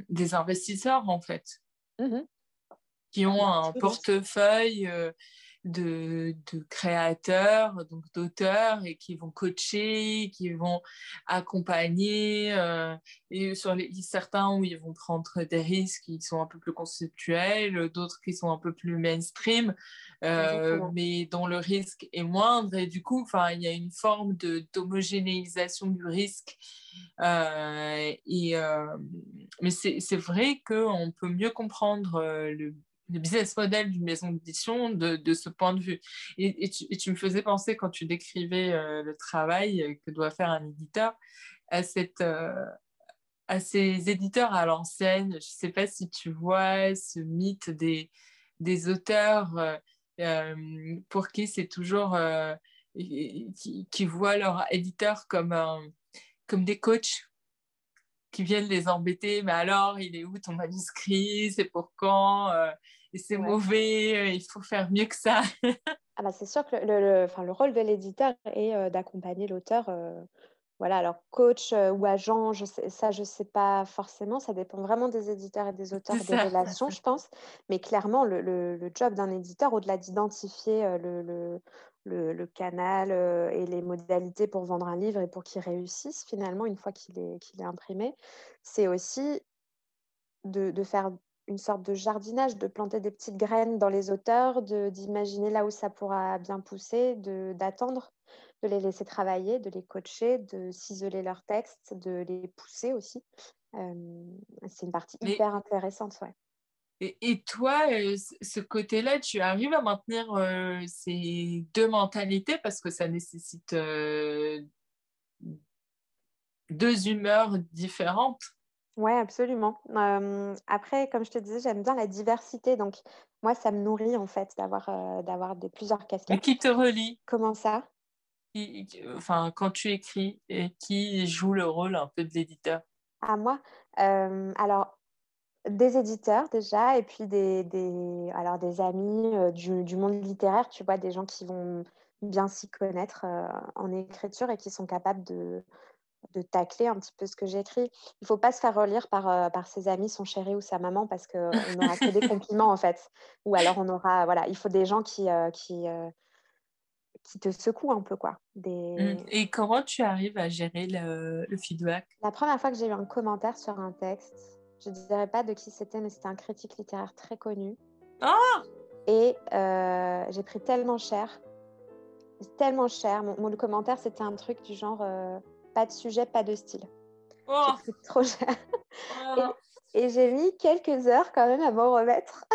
des investisseurs, en fait, mmh qui ont un portefeuille de, créateurs, donc d'auteurs, et qui vont coacher, qui vont accompagner, euh, et sur les, certains où ils vont prendre des risques qui sont un peu plus conceptuels, d'autres qui sont un peu plus mainstream, euh, mais dont le risque est moindre, et du coup, il y a une forme d'homogénéisation du risque. Euh, et, mais c'est vrai qu'on peut mieux comprendre le le business model d'une maison d'édition de, de, ce point de vue. Et, tu, me faisais penser, quand tu décrivais euh, le travail que doit faire un éditeur, à, cette, euh, à ces éditeurs à l'ancienne. Je ne sais pas si tu vois ce mythe des, des auteurs euh, pour qui c'est toujours... Qui, voient leur éditeur comme, comme des coachs qui viennent les embêter. Mais alors, il est où ton manuscrit? C'est pour quand? Et c'est mauvais, euh, il faut faire mieux que ça. [LAUGHS] ah bah c'est sûr que le, le, enfin, le rôle de l'éditeur est euh, d'accompagner l'auteur. Euh, voilà, alors coach ou agent, je sais, ça je ne sais pas forcément, ça dépend vraiment des éditeurs et des auteurs et des relations, je pense. Mais clairement, le job d'un éditeur, au-delà d'identifier le, le, canal et les modalités pour vendre un livre et pour qu'il réussisse finalement une fois qu'il est, qu'il est imprimé, c'est aussi de, de, faire une sorte de jardinage, de planter des petites graines dans les auteurs, d'imaginer là où ça pourra bien pousser, d'attendre, de, les laisser travailler, de les coacher, de ciseler leurs textes, de les pousser aussi. c'est une partie hyper intéressante, ouais. Et, toi, ce côté-là, tu arrives à maintenir ces deux mentalités parce que ça nécessite deux humeurs différentes? Oui, absolument. après, comme je te disais, j'aime bien la diversité. Donc, moi, ça me nourrit en fait d'avoir d'avoir des, plusieurs casquettes. Mais qui te relie? Comment ça? Enfin, quand tu écris, et qui joue le rôle un peu de l'éditeur? À moi Alors, des éditeurs déjà, et puis des, des alors des amis du, du, monde littéraire, tu vois, des gens qui vont bien s'y connaître en écriture et qui sont capables de, de tacler un petit peu ce que j'écris. Il ne faut pas se faire relire par, euh, par ses amis, son chéri ou sa maman parce qu'on n'aura que des [LAUGHS] compliments en fait. Ou alors on aura, voilà, il faut des gens qui, euh, qui, euh, qui te secouent un peu quoi. Des... Mmh. Et comment tu arrives à gérer le, le feedback? La première fois que j'ai eu un commentaire sur un texte, je ne dirais pas de qui c'était, mais c'était un critique littéraire très connu. Ah Et j'ai pris tellement cher, tellement cher. Mon, mon commentaire, c'était un truc du genre pas de sujet, pas de style. Oh. trop cher. Oh. Et, j'ai mis quelques heures quand même à m'en remettre.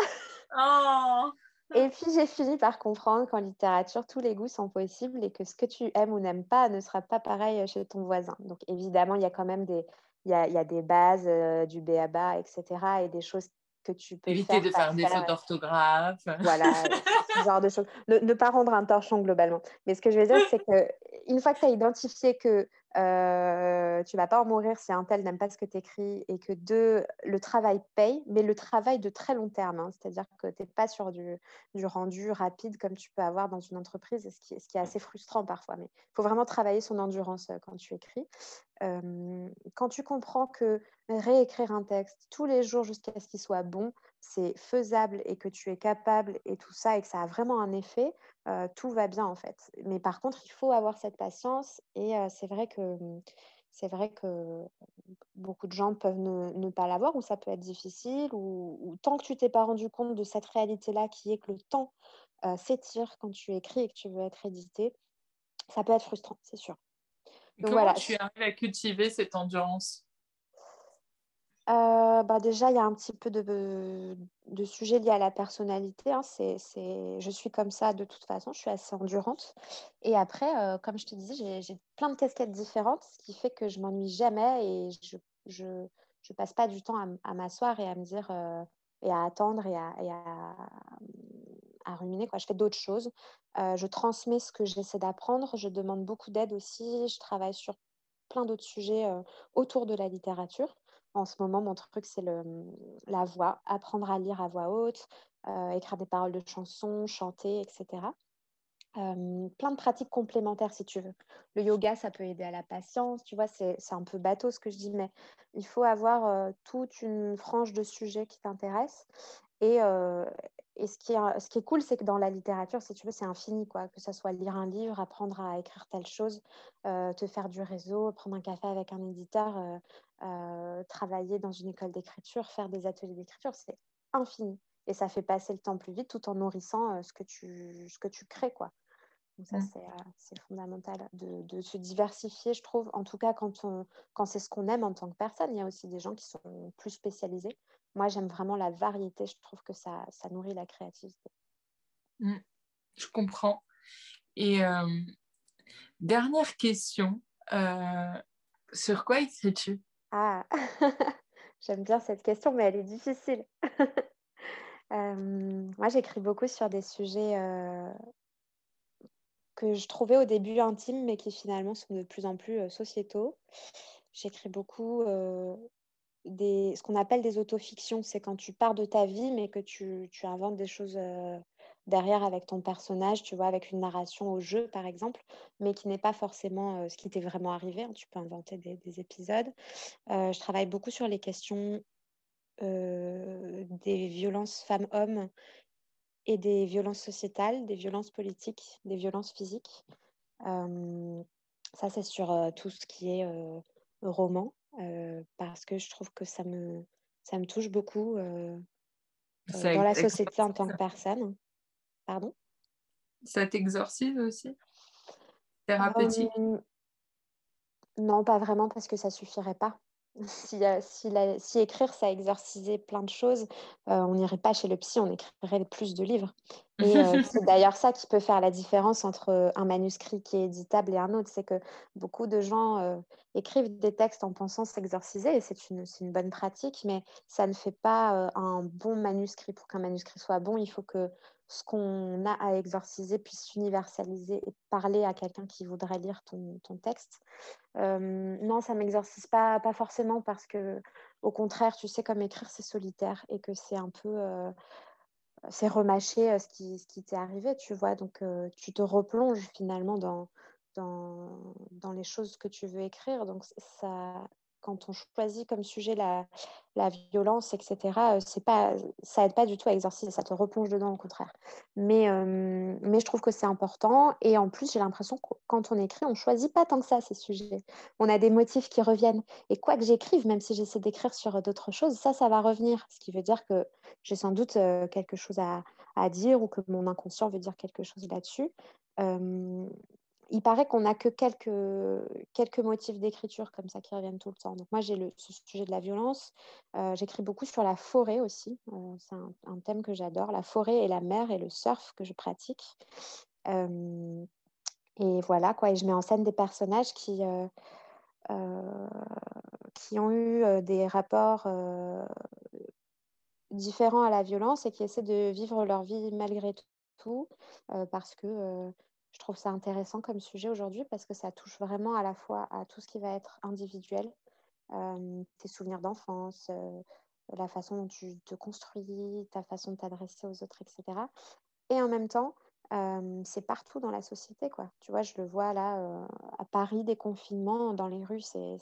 Oh. Et puis j'ai fini par comprendre qu'en littérature, tous les goûts sont possibles et que ce que tu aimes ou n'aimes pas ne sera pas pareil chez ton voisin. Donc évidemment, il y a quand même des, il y a, y a des bases, euh, du B.A.B.A., etc. et des choses que tu peux Éviter de faire des fautes d'orthographe. [LAUGHS] Voilà, ce genre de choses. Ne, pas rendre un torchon globalement. Mais ce que je veux dire, c'est [LAUGHS] que une fois que tu as identifié que euh, tu vas pas en mourir si un tel n'aime pas ce que tu écris et que deux, le travail paye, mais le travail de très long terme, hein. c'est-à-dire que tu n'es pas sur du, du, rendu rapide comme tu peux avoir dans une entreprise, ce qui, est assez frustrant parfois, mais il faut vraiment travailler son endurance euh, quand tu écris. Euh, quand tu comprends que réécrire un texte tous les jours jusqu'à ce qu'il soit bon, c'est faisable et que tu es capable et tout ça et que ça a vraiment un effet, euh, tout va bien en fait. Mais par contre, il faut avoir cette patience et euh, c'est vrai que c'est vrai que beaucoup de gens peuvent ne, pas l'avoir ou ça peut être difficile ou, tant que tu t'es pas rendu compte de cette réalité-là qui est que le temps euh, s'étire quand tu écris et que tu veux être édité, ça peut être frustrant, c'est sûr. Donc, Comment voilà. tu arrives à cultiver cette endurance? Euh, bah déjà, il y a un petit peu de, de sujets liés à la personnalité. Hein. C'est, je suis comme ça de toute façon, je suis assez endurante. Et après, euh, comme je te disais, j'ai, plein de casquettes différentes, ce qui fait que je m'ennuie jamais et je je, je, passe pas du temps à, m'asseoir et à me dire euh, et à attendre et à, et à, à, ruminer. Quoi. Je fais d'autres choses. je transmets ce que j'essaie d'apprendre. Je demande beaucoup d'aide aussi. Je travaille sur plein d'autres sujets autour de la littérature. En ce moment, mon truc, c'est la voix, apprendre à lire à voix haute, euh, écrire des paroles de chansons, chanter, etc. plein de pratiques complémentaires si tu veux. Le yoga, ça peut aider à la patience, tu vois, c'est un peu bateau ce que je dis, mais il faut avoir toute une frange de sujets qui t'intéressent et, et ce qui, est, ce qui est cool, c'est que dans la littérature, si tu veux, c'est infini, quoi. Que ce soit lire un livre, apprendre à écrire telle chose, euh, te faire du réseau, prendre un café avec un éditeur, euh, euh, travailler dans une école d'écriture, faire des ateliers d'écriture, c'est infini. Et ça fait passer le temps plus vite tout en nourrissant ce, que tu, ce que tu crées, quoi. Donc ça, mmh. c'est fondamental de, de, se diversifier, je trouve. En tout cas, quand, on, quand c'est ce qu'on aime en tant que personne, il y a aussi des gens qui sont plus spécialisés. Moi, j'aime vraiment la variété. Je trouve que ça, ça nourrit la créativité. Mmh, je comprends. Et euh, dernière question, euh, sur quoi écris-tu? Ah, [LAUGHS] j'aime bien cette question, mais elle est difficile. [LAUGHS] euh, moi, j'écris beaucoup sur des sujets que je trouvais au début intimes, mais qui finalement sont de plus en plus sociétaux. J'écris beaucoup ce qu'on appelle des autofictions. C'est quand tu pars de ta vie, mais que tu, inventes des choses euh, derrière avec ton personnage, tu vois, avec une narration au jeu, par exemple, mais qui n'est pas forcément euh, ce qui t'est vraiment arrivé. Hein. Tu peux inventer des, épisodes. Euh, je travaille beaucoup sur les questions des violences femmes-hommes et des violences sociétales, des violences politiques, des violences physiques. ça, c'est sur tout ce qui est roman. Euh, parce que je trouve que ça me, ça me touche beaucoup euh, euh, dans la société en tant que personne. Pardon? Ça t'exorcise aussi? Thérapeutique? Non, pas vraiment, parce que ça suffirait pas. Si, si, écrire, ça exorcisait plein de choses, on n'irait pas chez le psy, on écrirait plus de livres. [LAUGHS] Et c'est d'ailleurs ça qui peut faire la différence entre un manuscrit qui est éditable et un autre. C'est que beaucoup de gens écrivent des textes en pensant s'exorciser, et c'est une, une, bonne pratique, mais ça ne fait pas un bon manuscrit. Pour qu'un manuscrit soit bon, il faut que ce qu'on a à exorciser puisse s'universaliser et parler à quelqu'un qui voudrait lire ton, texte. non, ça ne m'exorcise pas, pas forcément parce que, au contraire, tu sais, comme écrire, c'est solitaire et que c'est un peu. c'est remâcher ce qui, ce qui t'est arrivé, tu vois. Donc, tu te replonges finalement dans, dans, dans, les choses que tu veux écrire. Donc, ça, quand on choisit comme sujet la, violence, etc., euh, pas, ça aide pas du tout à exorciser, ça te replonge dedans au contraire. Mais, euh, mais je trouve que c'est important. Et en plus, j'ai l'impression que quand on écrit, on choisit pas tant que ça ces sujets. On a des motifs qui reviennent. Et quoi que j'écrive, même si j'essaie d'écrire sur d'autres choses, ça, ça va revenir. Ce qui veut dire que j'ai sans doute euh, quelque chose à, dire ou que mon inconscient veut dire quelque chose là-dessus il paraît qu'on n'a que quelques, quelques motifs d'écriture comme ça qui reviennent tout le temps. Donc moi, j'ai le ce sujet de la violence. Euh, j'écris beaucoup sur la forêt aussi. Euh, c'est un, thème que j'adore. La forêt et la mer et le surf que je pratique. Euh, et voilà, quoi. Et je mets en scène des personnages qui, qui ont eu des rapports différents à la violence et qui essaient de vivre leur vie malgré tout parce que je trouve ça intéressant comme sujet aujourd'hui parce que ça touche vraiment à la fois à tout ce qui va être individuel, euh, tes souvenirs d'enfance, euh, la façon dont tu te construis, ta façon de t'adresser aux autres, etc. Et en même temps, euh, c'est partout dans la société. Quoi. Tu vois, je le vois là, à Paris, des confinements, dans les rues, c'est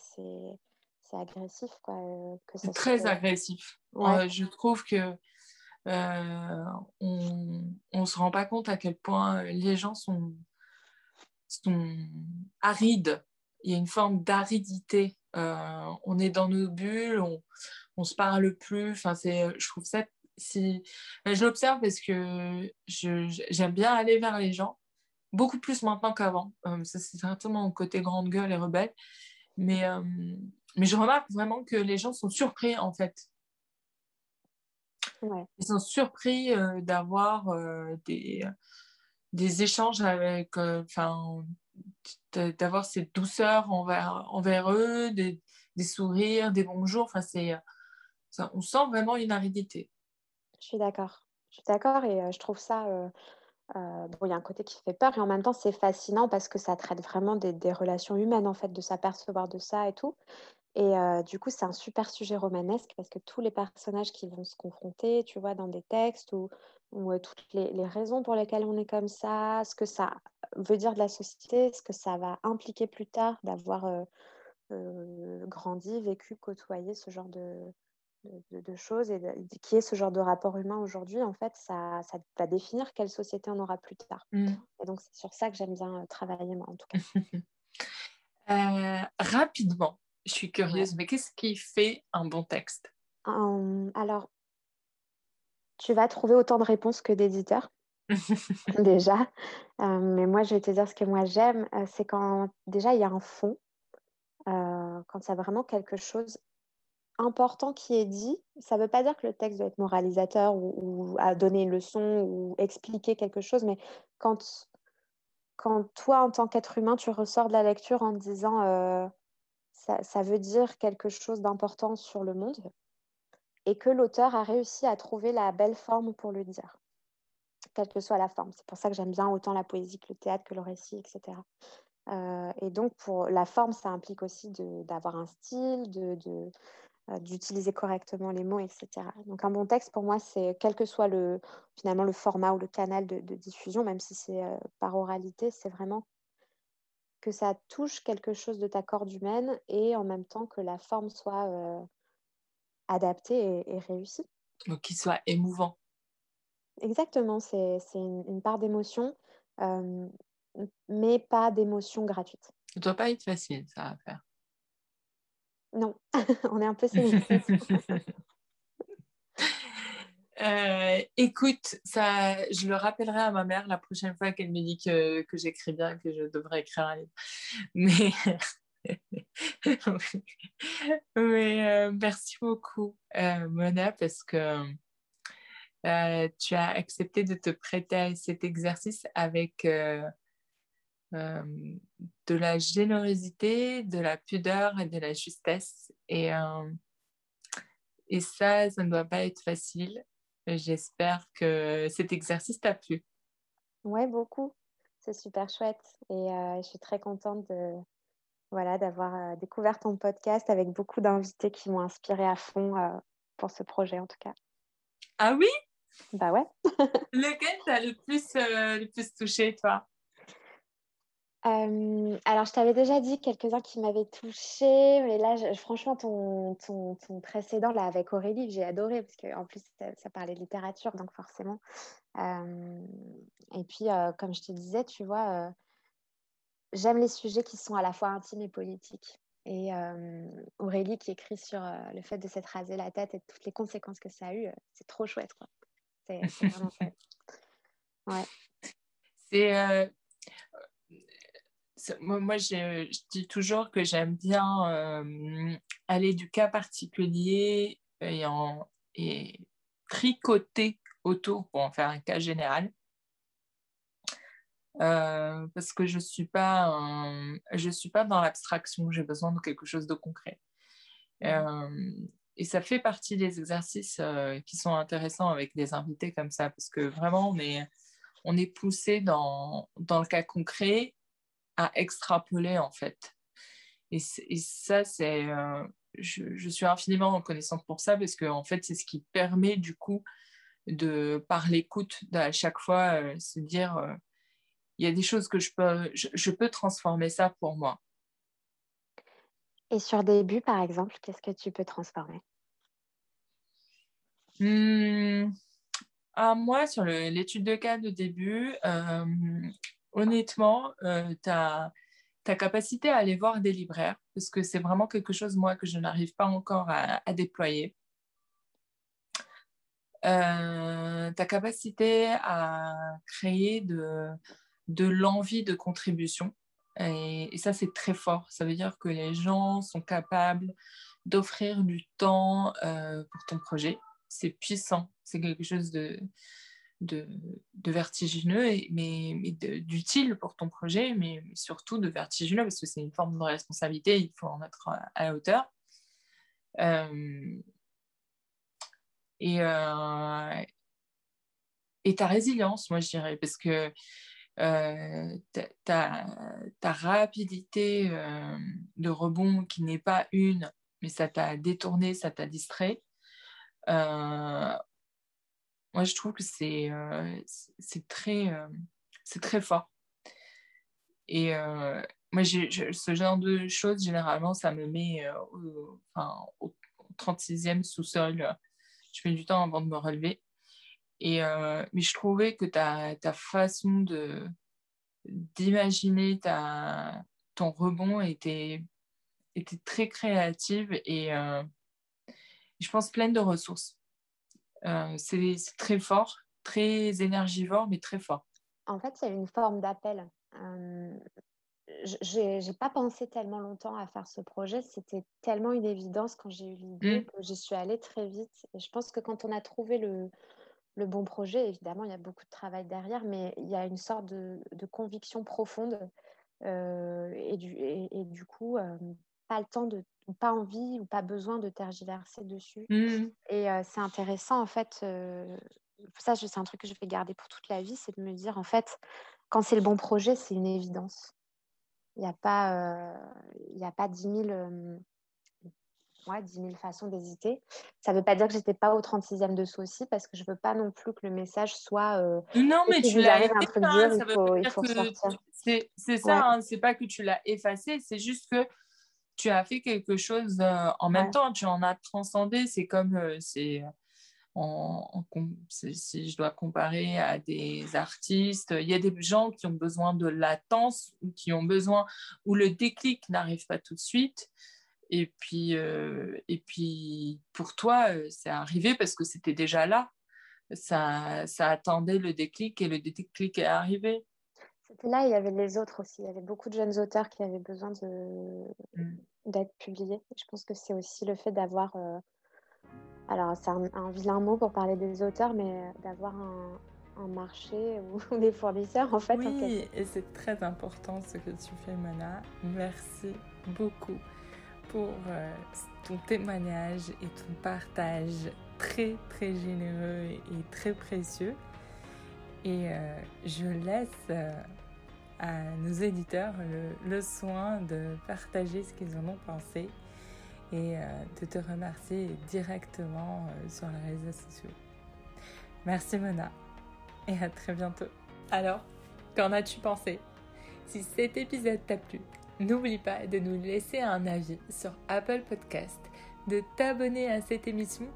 agressif. Quoi, c'est très agressif. je trouve que euh, on ne se rend pas compte à quel point les gens sont, arides. Il y a une forme d'aridité. Euh, on est dans nos bulles, on, on se parle plus. Enfin, je trouve ça si je l'observe parce que j'aime bien aller vers les gens beaucoup plus maintenant qu'avant. Euh, c'est certainement mon côté grande gueule et rebelle. Mais je remarque vraiment que les gens sont surpris, en fait, ils sont surpris euh, d'avoir euh, des, des échanges avec, euh, enfin, d'avoir cette douceur envers, envers eux, des, des sourires, des bonjours. Enfin, c'est, on sent vraiment une aridité. Je suis d'accord. Je suis d'accord et je trouve ça. bon, il y a un côté qui fait peur et en même temps, c'est fascinant parce que ça traite vraiment des, des relations humaines, en fait, de s'apercevoir de ça et tout. Et du coup, c'est un super sujet romanesque parce que tous les personnages qui vont se confronter, tu vois, dans des textes ou, toutes les, raisons pour lesquelles on est comme ça, ce que ça veut dire de la société, ce que ça va impliquer plus tard d'avoir grandi, vécu, côtoyé ce genre de, de, choses et qui est ce genre de rapport humain aujourd'hui, en fait, ça, ça, va définir quelle société on aura plus tard. Mmh. Et donc, c'est sur ça que j'aime bien travailler, moi, en tout cas. [LAUGHS] rapidement, je suis curieuse, mais qu'est-ce qui fait un bon texte? Alors, tu vas trouver autant de réponses que d'éditeurs, [LAUGHS] déjà. Euh, mais moi, je vais te dire ce que moi j'aime, euh, c'est quand déjà il y a un fond, euh, quand il y a vraiment quelque chose important qui est dit. Ça ne veut pas dire que le texte doit être moralisateur ou, à donner une leçon ou expliquer quelque chose, mais quand, quand toi, en tant qu'être humain, tu ressors de la lecture en te disant ça, veut dire quelque chose d'important sur le monde et que l'auteur a réussi à trouver la belle forme pour le dire, quelle que soit la forme. C'est pour ça que j'aime bien autant la poésie que le théâtre, que le récit, etc. Euh, et donc, pour la forme, ça implique aussi d'avoir un style, euh, d'utiliser correctement les mots, etc. Donc, un bon texte, pour moi, c'est quel que soit le, finalement le format ou le canal de, diffusion, même si c'est euh, par oralité, c'est vraiment que ça touche quelque chose de ta corde humaine et en même temps que la forme soit euh, adaptée et, réussie. Donc qu'il soit émouvant. Exactement, c'est une, part d'émotion, euh, mais pas d'émotion gratuite. Ça ne doit pas être facile, ça à faire. Non, [LAUGHS] on est un peu sélectif. [LAUGHS] Euh, écoute, ça, je le rappellerai à ma mère la prochaine fois qu'elle me dit que, que j'écris bien, que je devrais écrire un livre. Mais [LAUGHS] Mais, merci beaucoup, Mona, parce que tu as accepté de te prêter à cet exercice avec de la générosité, de la pudeur et de la justesse. Et, et ça, ça ne doit pas être facile. J'espère que cet exercice t'a plu. Oui, beaucoup. C'est super chouette. Et je suis très contente de, voilà, d'avoir découvert ton podcast avec beaucoup d'invités qui m'ont inspiré à fond pour ce projet, en tout cas. Ah oui? Bah ouais. [LAUGHS] Lequel t'a le plus, le plus touché, toi? Alors, je t'avais déjà dit quelques-uns qui m'avaient touchée, mais là, franchement, ton, ton, ton, précédent, là, avec Aurélie, j'ai adoré, parce qu'en plus, ça, parlait de littérature, donc forcément. et puis, comme je te disais, tu vois, j'aime les sujets qui sont à la fois intimes et politiques. Et Aurélie qui écrit sur le fait de s'être rasé la tête et toutes les conséquences que ça a eu, c'est trop chouette, quoi. C'est vraiment [LAUGHS] chouette. Ouais. C'est moi, je, dis toujours que j'aime bien euh, aller du cas particulier et, en, et tricoter autour pour en faire un cas général. Euh, parce que je suis, pas je suis pas dans l'abstraction, j'ai besoin de quelque chose de concret. Euh, et ça fait partie des exercices qui sont intéressants avec des invités comme ça, parce que vraiment, on est, on est poussé dans, dans le cas concret à extrapoler en fait. Et, ça, c'est, euh, je, suis infiniment reconnaissante pour ça parce que en fait, c'est ce qui permet du coup de, par l'écoute, à chaque fois euh, se dire, euh, il y a des choses que je peux, je, peux transformer ça pour moi. Et sur début, par exemple, qu'est-ce que tu peux transformer? Mmh. ah, Moi, sur l'étude de cas de début, honnêtement, euh, ta, capacité à aller voir des libraires, parce que c'est vraiment quelque chose, moi, que je n'arrive pas encore à, déployer. Euh, ta capacité à créer de, de l'envie de contribution. Et, ça, c'est très fort. Ça veut dire que les gens sont capables d'offrir du temps euh, pour ton projet. C'est puissant. C'est quelque chose de, de, vertigineux, mais, d'utile pour ton projet, mais, surtout de vertigineux, parce que c'est une forme de responsabilité, il faut en être à, la hauteur. Euh, et, euh, et ta résilience, moi je dirais, parce que euh, ta, rapidité de rebond qui n'est pas une, mais ça t'a détourné, ça t'a distrait, moi, je trouve que c'est euh, très, euh, c'est très fort. Et euh, moi, ce genre de choses, généralement, ça me met au, au 36e sous-sol. Je mets du temps avant de me relever. Et, mais je trouvais que ta, ta façon de d'imaginer ta, ton rebond était, était très créative et je pense pleine de ressources. Euh, c'est très fort, très énergivore, mais très fort. En fait, c'est une forme d'appel. Euh, j'ai pas pensé tellement longtemps à faire ce projet. C'était tellement une évidence quand j'ai eu l'idée mm. que j'y suis allée très vite. Et je pense que quand on a trouvé le, le, bon projet, évidemment, il y a beaucoup de travail derrière, mais il y a une sorte de, de conviction profonde. Euh, et, du, et, du, coup, euh, pas le temps de pas envie ou pas besoin de tergiverser dessus. Mmh. Et euh, c'est intéressant, en fait, euh, ça, c'est un truc que je vais garder pour toute la vie, c'est de me dire, en fait, quand c'est le bon projet, c'est une évidence. Il n'y a pas, euh, il a pas 10 000, ouais, 10 000 façons d'hésiter. Ça ne veut pas dire que j'étais pas au 36e dessous aussi, parce que je ne veux pas non plus que le message soit. non, mais tu l'as effacé. C'est ça, hein, c'est pas que tu l'as effacé, c'est juste que tu as fait quelque chose euh, en même temps, tu en as transcendé. C'est comme euh, c'est si je dois comparer à des artistes, il y a des gens qui ont besoin de latence ou qui ont besoin où le déclic n'arrive pas tout de suite. Et puis, euh, et puis pour toi, c'est arrivé parce que c'était déjà là. Ça, ça attendait le déclic et le déclic est arrivé. C'était là, il y avait les autres aussi. Il y avait beaucoup de jeunes auteurs qui avaient besoin de, mm. d'être publié. Je pense que c'est aussi le fait d'avoir, alors c'est un, vilain mot pour parler des auteurs, mais d'avoir un, marché ou [LAUGHS] des fournisseurs en fait. Oui, et c'est très important ce que tu fais, Mona. Merci beaucoup pour ton témoignage et ton partage très très généreux et très précieux. Et euh, je laisse euh, à nos éditeurs le, soin de partager ce qu'ils en ont pensé et euh, de te remercier directement sur les réseaux sociaux. Merci Mona et à très bientôt. Alors, qu'en as-tu pensé? Si cet épisode t'a plu, n'oublie pas de nous laisser un avis sur Apple Podcast, de t'abonner à cette émission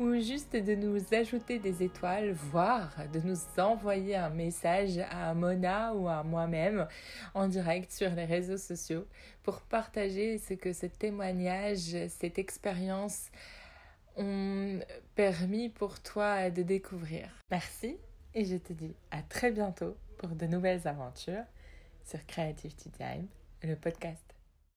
ou juste de nous ajouter des étoiles, voire de nous envoyer un message à Mona ou à moi-même en direct sur les réseaux sociaux pour partager ce que ce témoignage, cette expérience ont permis pour toi de découvrir. Merci et je te dis à très bientôt pour de nouvelles aventures sur Creativity Time, le podcast.